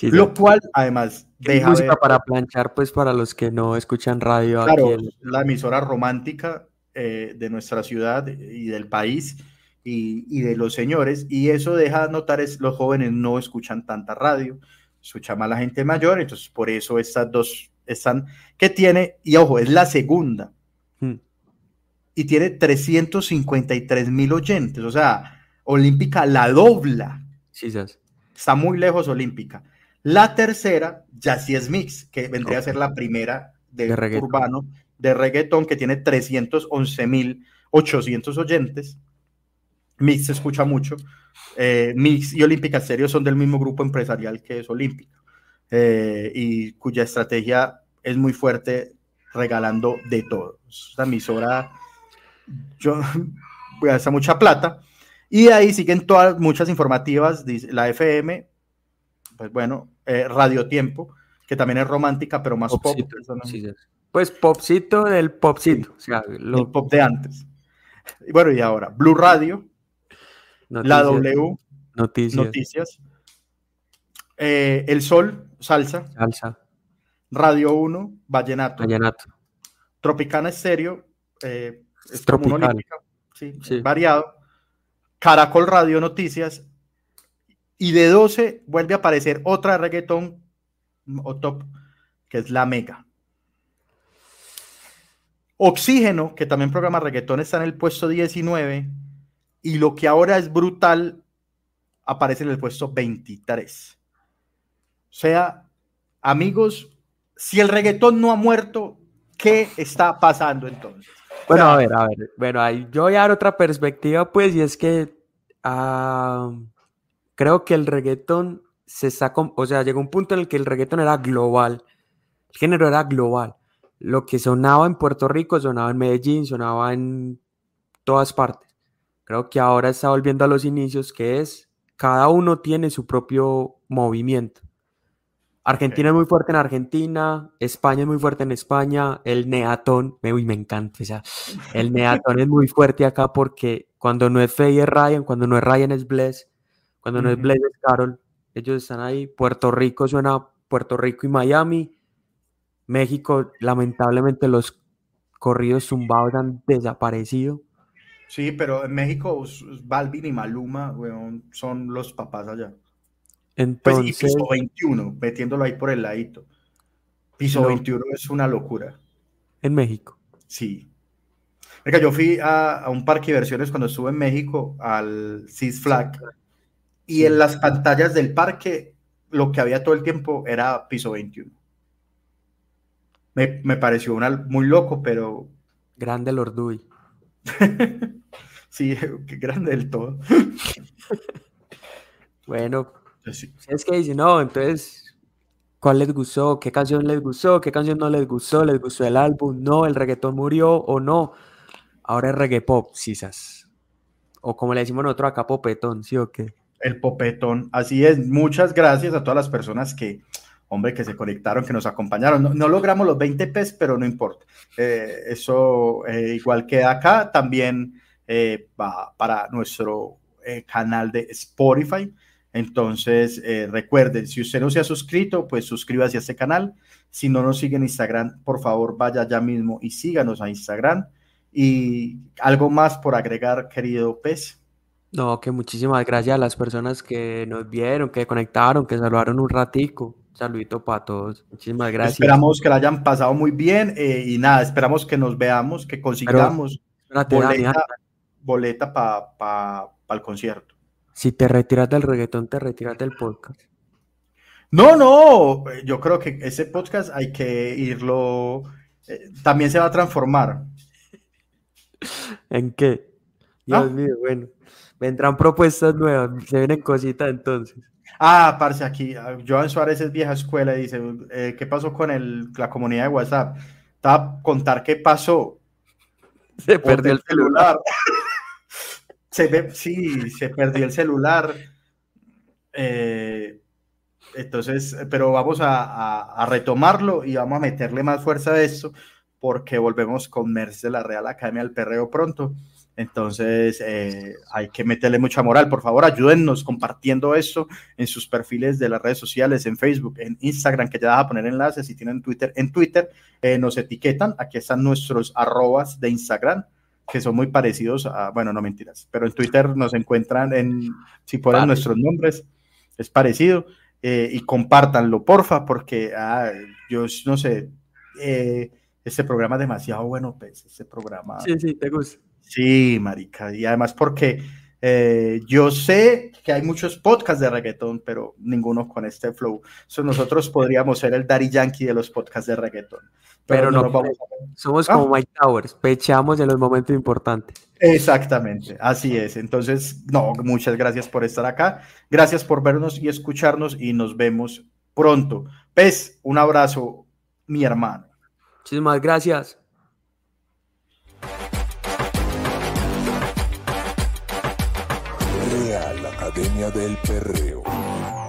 Sí, Lo sí. cual, además, deja música ver, para planchar, pues para los que no escuchan radio claro, aquí. en- la emisora romántica eh, de nuestra ciudad y del país y, y de los señores. Y eso deja notar es los jóvenes no escuchan tanta radio, escucha más la gente mayor. Entonces, por eso estas dos están que tiene, y ojo, es la segunda. Hmm. y tiene 353 mil oyentes. O sea, Olímpica la dobla. Sí, sas. Está muy lejos Olímpica. La tercera ya sí es Mix, que vendría a ser la primera de, De reggaetón. urbano de reggaetón, que tiene 311 mil 800 oyentes. Mix se escucha mucho. Eh, Mix y Olímpica Stereo son del mismo grupo empresarial que es Olímpica eh, y cuya estrategia es muy fuerte regalando de todo. Esta emisora yo gasta mucha plata y de ahí siguen todas muchas informativas, la FM, pues bueno, eh, Radio Tiempo, que también es romántica, pero más Popcito, pop, no- sí. Pues popcito del popcito. O sea, el lo, pop de antes. Y bueno, y ahora, Blue Radio, la W, Noticias. Noticias, eh, El Sol, Salsa, Salsa. Radio 1, Vallenato, Vallenato. Tropicana Estéreo, eh, es Tropical. como una olímpica, variado, Caracol Radio Noticias, y de 12 vuelve a aparecer otra reggaetón mm, o top, que es La Mega. Oxígeno, que también programa reggaetón, está en el puesto 19, y lo que ahora es brutal, aparece en el puesto 23. O sea, amigos, si el reggaetón no ha muerto, ¿qué está pasando entonces? Bueno, sea- a ver, a ver. Bueno, ahí yo voy a dar otra perspectiva, pues, y es que ah, creo que el reggaetón se está, com- o sea, llegó un punto en el que el reggaetón era global, el género era global. Lo que sonaba en Puerto Rico sonaba en Medellín, sonaba en todas partes. Creo que ahora está volviendo a los inicios, que es cada uno tiene su propio movimiento. Argentina es muy fuerte en Argentina, España es muy fuerte en España, el neatón, me, uy, me encanta, o sea, el neatón es muy fuerte acá porque cuando no es Fey es Ryan, cuando no es Ryan es Bless, cuando no es es Carol, ellos están ahí, Puerto Rico suena Puerto Rico y Miami, México, lamentablemente los corridos zumbados han desaparecido, Sí, pero en México Balvin y Maluma, weón, son los papás allá. Pues y entonces, piso 21, metiéndolo ahí por el ladito. Piso No. 21 es una locura. en México, Sí. Venga, yo fui a, a un parque de diversiones cuando estuve en México, al Six Flag, y Sí. en las pantallas del parque lo que había todo el tiempo era piso 21. Me, me pareció una, muy loco, pero grande Lord Dewey. sí, qué grande del todo. Bueno, sí. es que dicen, no, entonces, ¿cuál les gustó? ¿Qué canción les gustó? ¿Qué canción no les gustó? ¿Les gustó el álbum? No, el reggaetón murió o no. Ahora es reggae pop, sisas. O como le decimos nosotros acá, popetón, ¿sí o qué? El popetón. Así es. Muchas gracias a todas las personas que, hombre, que se conectaron, que nos acompañaron. No, logramos los 20 pes, pero no importa. Eh, eso eh, igual queda acá. También eh, va para nuestro canal de Spotify. Entonces, recuerden, si usted no se ha suscrito, pues suscríbase a este canal. Si no nos sigue en Instagram, por favor, vaya ya mismo y síganos a Instagram. Y algo más por agregar, querido Pez. No, que muchísimas gracias a las personas que nos vieron, que conectaron, que saludaron un ratico. Un saludito para todos. Muchísimas gracias. Esperamos que la hayan pasado muy bien eh, y nada, esperamos que nos veamos, que consigamos Espérate, boleta, Dani, boleta para pa, pa el concierto. si te retiras del reggaetón, te retiras del podcast. No, no, eh, yo creo que ese podcast hay que irlo, eh, también se va a transformar. ¿En qué? Dios ¿Ah? mío, bueno. Vendrán propuestas nuevas, se vienen cositas entonces. Ah, parce, aquí, ah, Joan Suárez es vieja escuela y dice, eh, ¿qué pasó con el, la comunidad de WhatsApp? Estaba a contar qué pasó. Se perdió el celular. se ve, sí, se perdió el celular. Eh, entonces, pero vamos a, a- a retomarlo y vamos a meterle más fuerza a esto porque volvemos con Merce de la Real Academia del Perreo pronto. Entonces, eh, hay que meterle mucha moral. Por favor, ayúdennos compartiendo esto en sus perfiles de las redes sociales, en Facebook, en Instagram, que ya vas a poner enlaces. Si tienen Twitter, en Twitter eh, nos etiquetan. Aquí están nuestros arrobas de Instagram, que son muy parecidos a, bueno, no mentiras, pero en Twitter nos encuentran en, si ponen Vale. nuestros nombres, es parecido. eh, y compártanlo, porfa, porque ah, yo no sé, este programa es demasiado bueno, pues, este programa. Sí, sí, te gusta. Sí, marica, y además porque eh, yo sé que hay muchos podcasts de reggaetón, pero ninguno con este flow. So, nosotros podríamos ser el Daddy Yankee de los podcasts de reggaetón. Pero no, vamos a- Somos Ah. como Mike Towers, pechamos en los momentos importantes. Exactamente, así es. Entonces, no, muchas gracias por estar acá. Gracias por vernos y escucharnos y nos vemos pronto. Pez, un abrazo, mi hermano. Muchísimas gracias. Academia del Perreo.